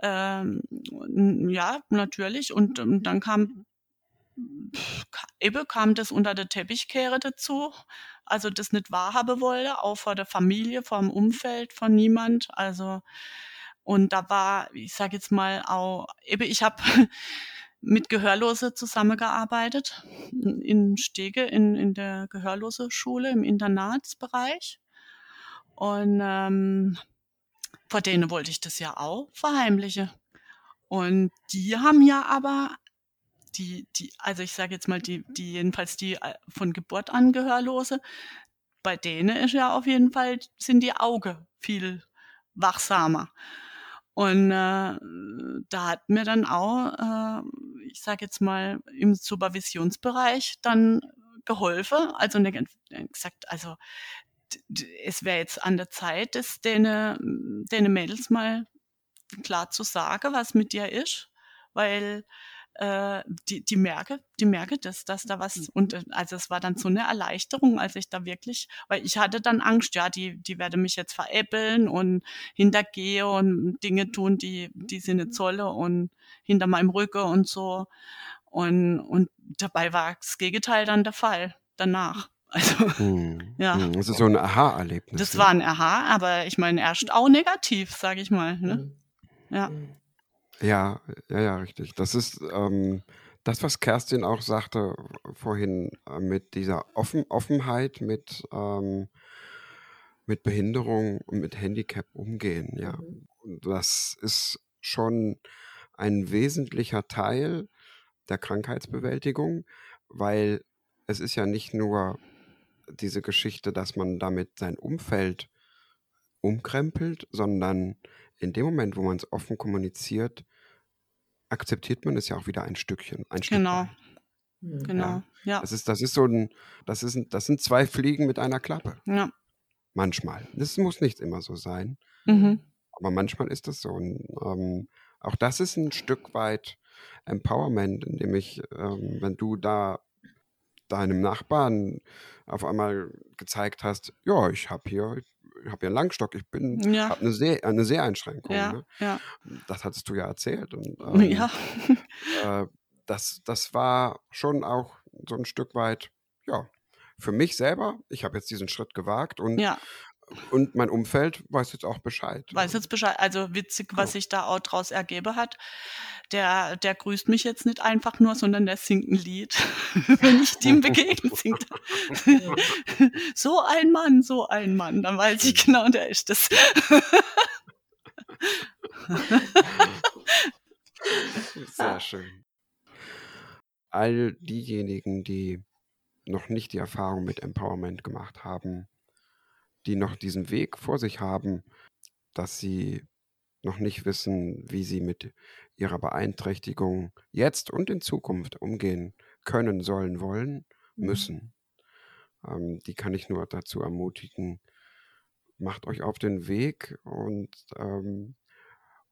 Ähm, ja, natürlich. Und, ähm, dann kam ka- eben kam das unter der Teppichkehre dazu. Also das nicht wahrhaben wollte, auch vor der Familie, vor dem Umfeld, von niemand. Also und da war, ich sage jetzt mal auch, eben ich habe mit Gehörlose zusammengearbeitet in Stege in, in der Gehörlose Schule im Internatsbereich. Und ähm, vor denen wollte ich das ja auch verheimlichen. Und die haben ja aber die, die, also ich sage jetzt mal, die, die, jedenfalls die äh, von Geburt an Gehörlose, bei denen ist ja auf jeden Fall, sind die Augen viel wachsamer. Und äh, da hat mir dann auch, äh, ich sage jetzt mal, im Supervisionsbereich dann geholfen. Also ne, gesagt, also es wäre jetzt an der Zeit, dass denen, denen Mädels mal klar zu sagen, was mit dir ist, weil äh, die, die merke, die merke das, dass da was und äh, also es war dann so eine Erleichterung, als ich da wirklich, weil ich hatte dann Angst, ja, die, die werde mich jetzt veräppeln und hintergehe und Dinge tun, die, die sie nicht solle und hinter meinem Rücken und so. Und, und dabei war das Gegenteil dann der Fall danach. Also Hm, Ja. Das ist so ein Aha-Erlebnis. das ne? war ein Aha, aber ich meine erst auch negativ, sage ich mal. Ne? Mhm. Ja. Ja, ja, ja, richtig. Das ist ähm, das, was Kerstin auch sagte vorhin äh, mit dieser Offen Offenheit, mit, ähm, mit Behinderung und mit Handicap umgehen. Ja, Mhm. und das ist schon ein wesentlicher Teil der Krankheitsbewältigung, weil es ist ja nicht nur diese Geschichte, dass man damit sein Umfeld umkrempelt, sondern in dem Moment, wo man es offen kommuniziert, akzeptiert man es ja auch wieder ein Stückchen, ein Stück Genau. Mhm. genau. Ja, Das ist, das ist so ein, das ist, ein, das sind zwei Fliegen mit einer Klappe. ja. Manchmal. Das muss nicht immer so sein, Mhm. aber manchmal ist das so. Und, ähm, auch das ist ein Stück weit Empowerment, indem ich, ähm, wenn du da deinem Nachbarn auf einmal gezeigt hast, ja, ich habe hier, habe hier einen Langstock, ich bin, Ja. habe eine, Seh, eine Seheinschränkung. Ja, Ne? ja, Das hattest du ja erzählt. Und, ähm, ja. äh, das, das war schon auch so ein Stück weit, ja, für mich selber, ich habe jetzt diesen Schritt gewagt und, ja. Und mein Umfeld weiß jetzt auch Bescheid. Weiß jetzt Bescheid. Also witzig, was sich da auch draus ergeben hat. Der, der grüßt mich jetzt nicht einfach nur, sondern der singt ein Lied. Wenn ich ihm begegne, singt er. so ein Mann, so ein Mann. Dann weiß ich genau, der ist das. Sehr schön. All diejenigen, die noch nicht die Erfahrung mit Empowerment gemacht haben, die noch diesen Weg vor sich haben, dass sie noch nicht wissen, wie sie mit ihrer Beeinträchtigung jetzt und in Zukunft umgehen können, sollen, wollen, Mhm. müssen. Ähm, die kann ich nur dazu ermutigen, macht euch auf den Weg und ähm,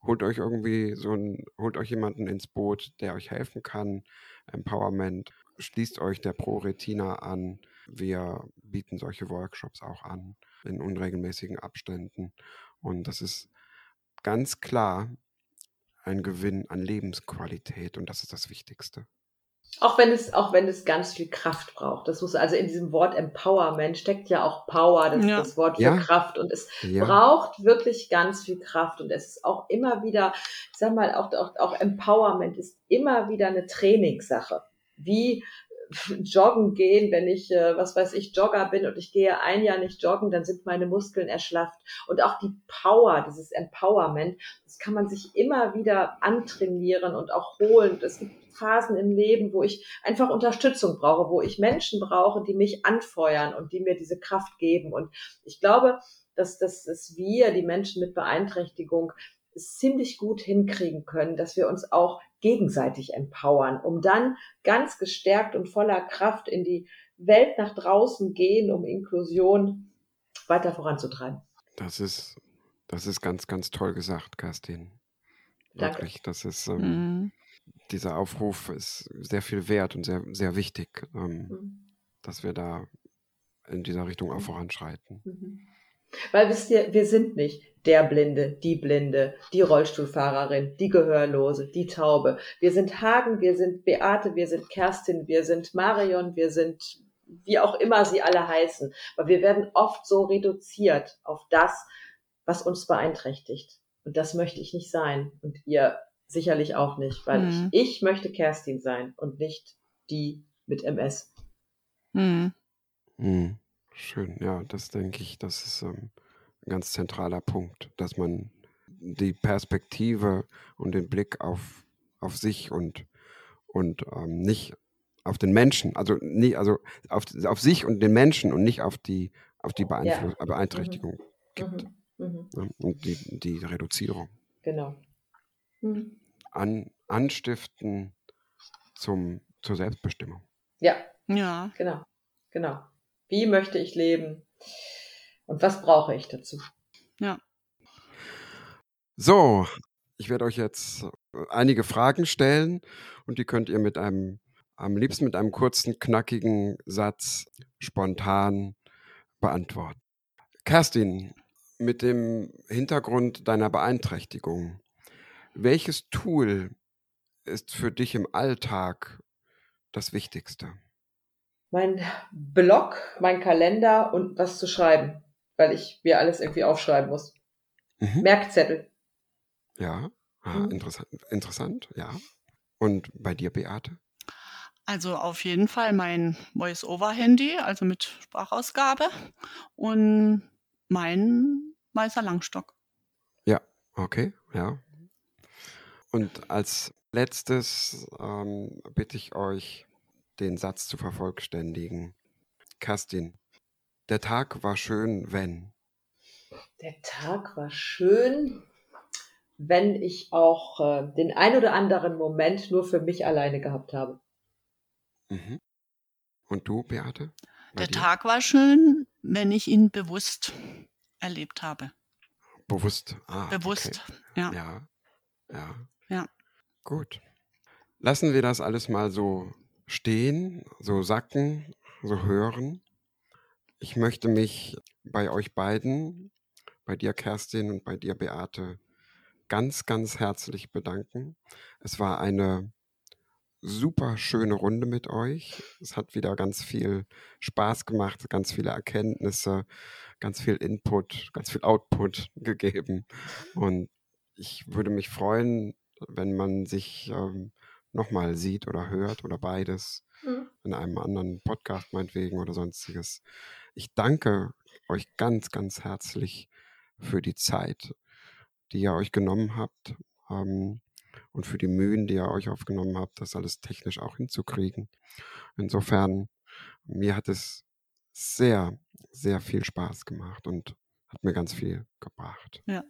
holt euch irgendwie so ein, holt euch jemanden ins Boot, der euch helfen kann. Empowerment, schließt euch der Pro Retina an. Wir bieten solche Workshops auch an in unregelmäßigen Abständen. Und das ist ganz klar ein Gewinn an Lebensqualität und das ist das Wichtigste. Auch wenn es, auch wenn es ganz viel Kraft braucht. Das muss, also in diesem Wort Empowerment steckt ja auch Power, das, Ja. das Wort für Ja. Kraft. Und es Ja, braucht wirklich ganz viel Kraft. Und es ist auch immer wieder, ich sag mal, auch, auch, auch Empowerment ist immer wieder eine Trainingssache. Wie joggen gehen, wenn ich, äh, was weiß ich, Jogger bin und ich gehe ein Jahr nicht joggen, dann sind meine Muskeln erschlafft. Und auch die Power, dieses Empowerment, das kann man sich immer wieder antrainieren und auch holen. Es gibt Phasen im Leben, wo ich einfach Unterstützung brauche, wo ich Menschen brauche, die mich anfeuern und die mir diese Kraft geben. Und ich glaube, dass, dass, dass wir, die Menschen mit Beeinträchtigung, ziemlich gut hinkriegen können, dass wir uns auch gegenseitig empowern, um dann ganz gestärkt und voller Kraft in die Welt nach draußen gehen, um Inklusion weiter voranzutreiben. das ist, das ist ganz, ganz toll gesagt, Kerstin. Danke. Wirklich, das ist, ähm, Mhm. dieser Aufruf ist sehr viel wert und sehr, sehr wichtig, ähm, Mhm. dass wir da in dieser Richtung auch voranschreiten. Mhm. Weil wisst ihr, wir sind nicht der Blinde, die Blinde, die Rollstuhlfahrerin, die Gehörlose, die Taube. Wir sind Hagen, wir sind Beate, wir sind Kerstin, wir sind Marion, wir sind wie auch immer sie alle heißen. Aber wir werden oft so reduziert auf das, was uns beeinträchtigt. Und das möchte ich nicht sein. Und ihr sicherlich auch nicht, weil Mhm. ich, ich möchte Kerstin sein und nicht die mit MS. Mhm. Mhm. Schön, ja, das denke ich, das ist ähm, ein ganz zentraler Punkt, dass man die Perspektive und den Blick auf, auf sich und, und ähm, nicht auf den Menschen, also nie, also auf, auf sich und den Menschen und nicht auf die, auf die Beeinfluss Beeinträchtigung gibt. Mhm. Mhm. Ne? Und die, die Reduzierung. Genau. Mhm. An, anstiften zum, zur Selbstbestimmung. Ja, Ja. Genau, genau. Wie möchte ich leben? Und was brauche ich dazu? So, ich werde euch jetzt äh, einige Fragen stellen und die könnt ihr mit einem, am liebsten mit einem kurzen, knackigen Satz spontan beantworten. Kerstin, mit dem Hintergrund deiner Beeinträchtigung, welches Tool ist für dich im Alltag das Wichtigste? Mein Blog, mein Kalender und was zu schreiben, weil ich mir alles irgendwie aufschreiben muss. Mhm. Merkzettel. Ja, ah, Mhm. interessant, interessant, ja. Und bei dir, Beate? Also auf jeden Fall mein Voice-Over-Handy, also mit Sprachausgabe und mein weißer Langstock. Okay, ja. Und als letztes ähm, bitte ich euch, den Satz zu vervollständigen. Kerstin, der Tag war schön, wenn. Der Tag war schön, wenn ich auch äh, den ein oder anderen Moment nur für mich alleine gehabt habe. Mhm. Und du, Beate? Der dir? Tag war schön, wenn ich ihn bewusst erlebt habe. Bewusst. Ah, Bewusst, Okay. ja. Ja. Ja. Ja. Gut. Lassen wir das alles mal so stehen, so sacken, so hören. Ich möchte mich bei euch beiden, bei dir Kerstin und bei dir Beate, ganz, ganz herzlich bedanken. Es war eine super schöne Runde mit euch. Es hat wieder ganz viel Spaß gemacht, ganz viele Erkenntnisse, ganz viel Input, ganz viel Output gegeben. Und ich würde mich freuen, wenn man sich ähm, nochmal sieht oder hört oder beides Mhm. in einem anderen Podcast meinetwegen oder sonstiges. Ich danke euch ganz, ganz herzlich für die Zeit, die ihr euch genommen habt ähm, und für die Mühen, die ihr euch aufgenommen habt, das alles technisch auch hinzukriegen. Insofern, mir hat es sehr, sehr viel Spaß gemacht und hat mir ganz viel gebracht. Ja.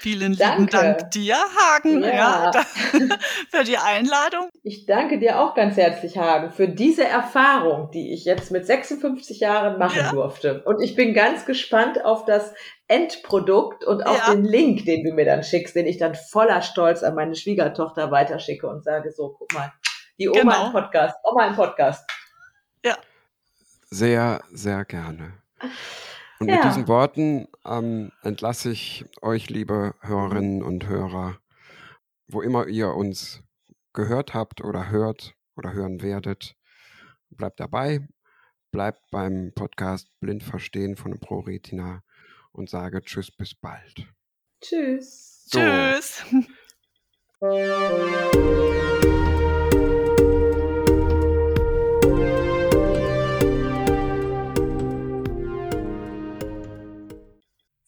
Vielen lieben Danke. Dank dir, Hagen, ja. Ja. da, für die Einladung. Ich danke dir auch ganz herzlich, Hagen, für diese Erfahrung, die ich jetzt mit 56 Jahren machen Ja. durfte. Und ich bin ganz gespannt auf das Endprodukt und auf Ja. den Link, den du mir dann schickst, den ich dann voller Stolz an meine Schwiegertochter weiterschicke und sage, so, guck mal, die Oma Genau. im Podcast, Oma im Podcast. Sehr, sehr gerne. Und mit Ja. diesen Worten ähm, entlasse ich euch, liebe Hörerinnen und Hörer, wo immer ihr uns gehört habt oder hört oder hören werdet, bleibt dabei, bleibt beim Podcast Blind Verstehen von ProRetina und sage Tschüss, bis bald. Tschüss. So. Tschüss.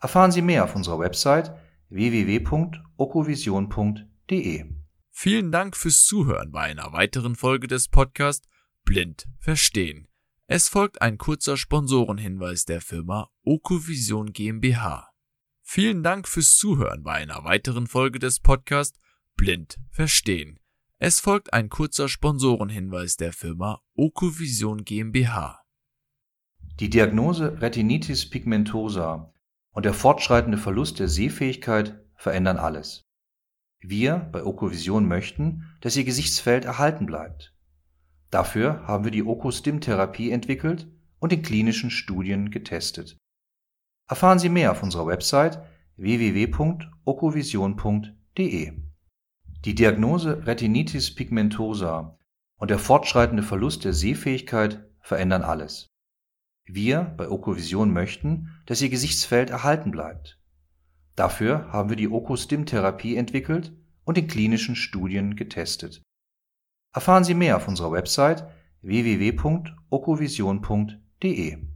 Erfahren Sie mehr auf unserer Website www.okovision.de. Vielen Dank fürs Zuhören bei einer weiteren Folge des Podcasts Blind Verstehen. Es folgt ein kurzer Sponsorenhinweis der Firma Okovision GmbH. Vielen Dank fürs Zuhören bei einer weiteren Folge des Podcasts Blind Verstehen. Es folgt ein kurzer Sponsorenhinweis der Firma Okovision GmbH. Die Diagnose Retinitis pigmentosa und der fortschreitende Verlust der Sehfähigkeit verändern alles. Wir bei Okovision möchten, dass Ihr Gesichtsfeld erhalten bleibt. Dafür haben wir die Okostim-Therapie entwickelt und in klinischen Studien getestet. Erfahren Sie mehr auf unserer Website www.okovision.de. Die Diagnose Retinitis pigmentosa und der fortschreitende Verlust der Sehfähigkeit verändern alles. Wir bei Okovision möchten, dass Ihr Gesichtsfeld erhalten bleibt. Dafür haben wir die Okostim-Therapie entwickelt und in klinischen Studien getestet. Erfahren Sie mehr auf unserer Website www.okovision.de.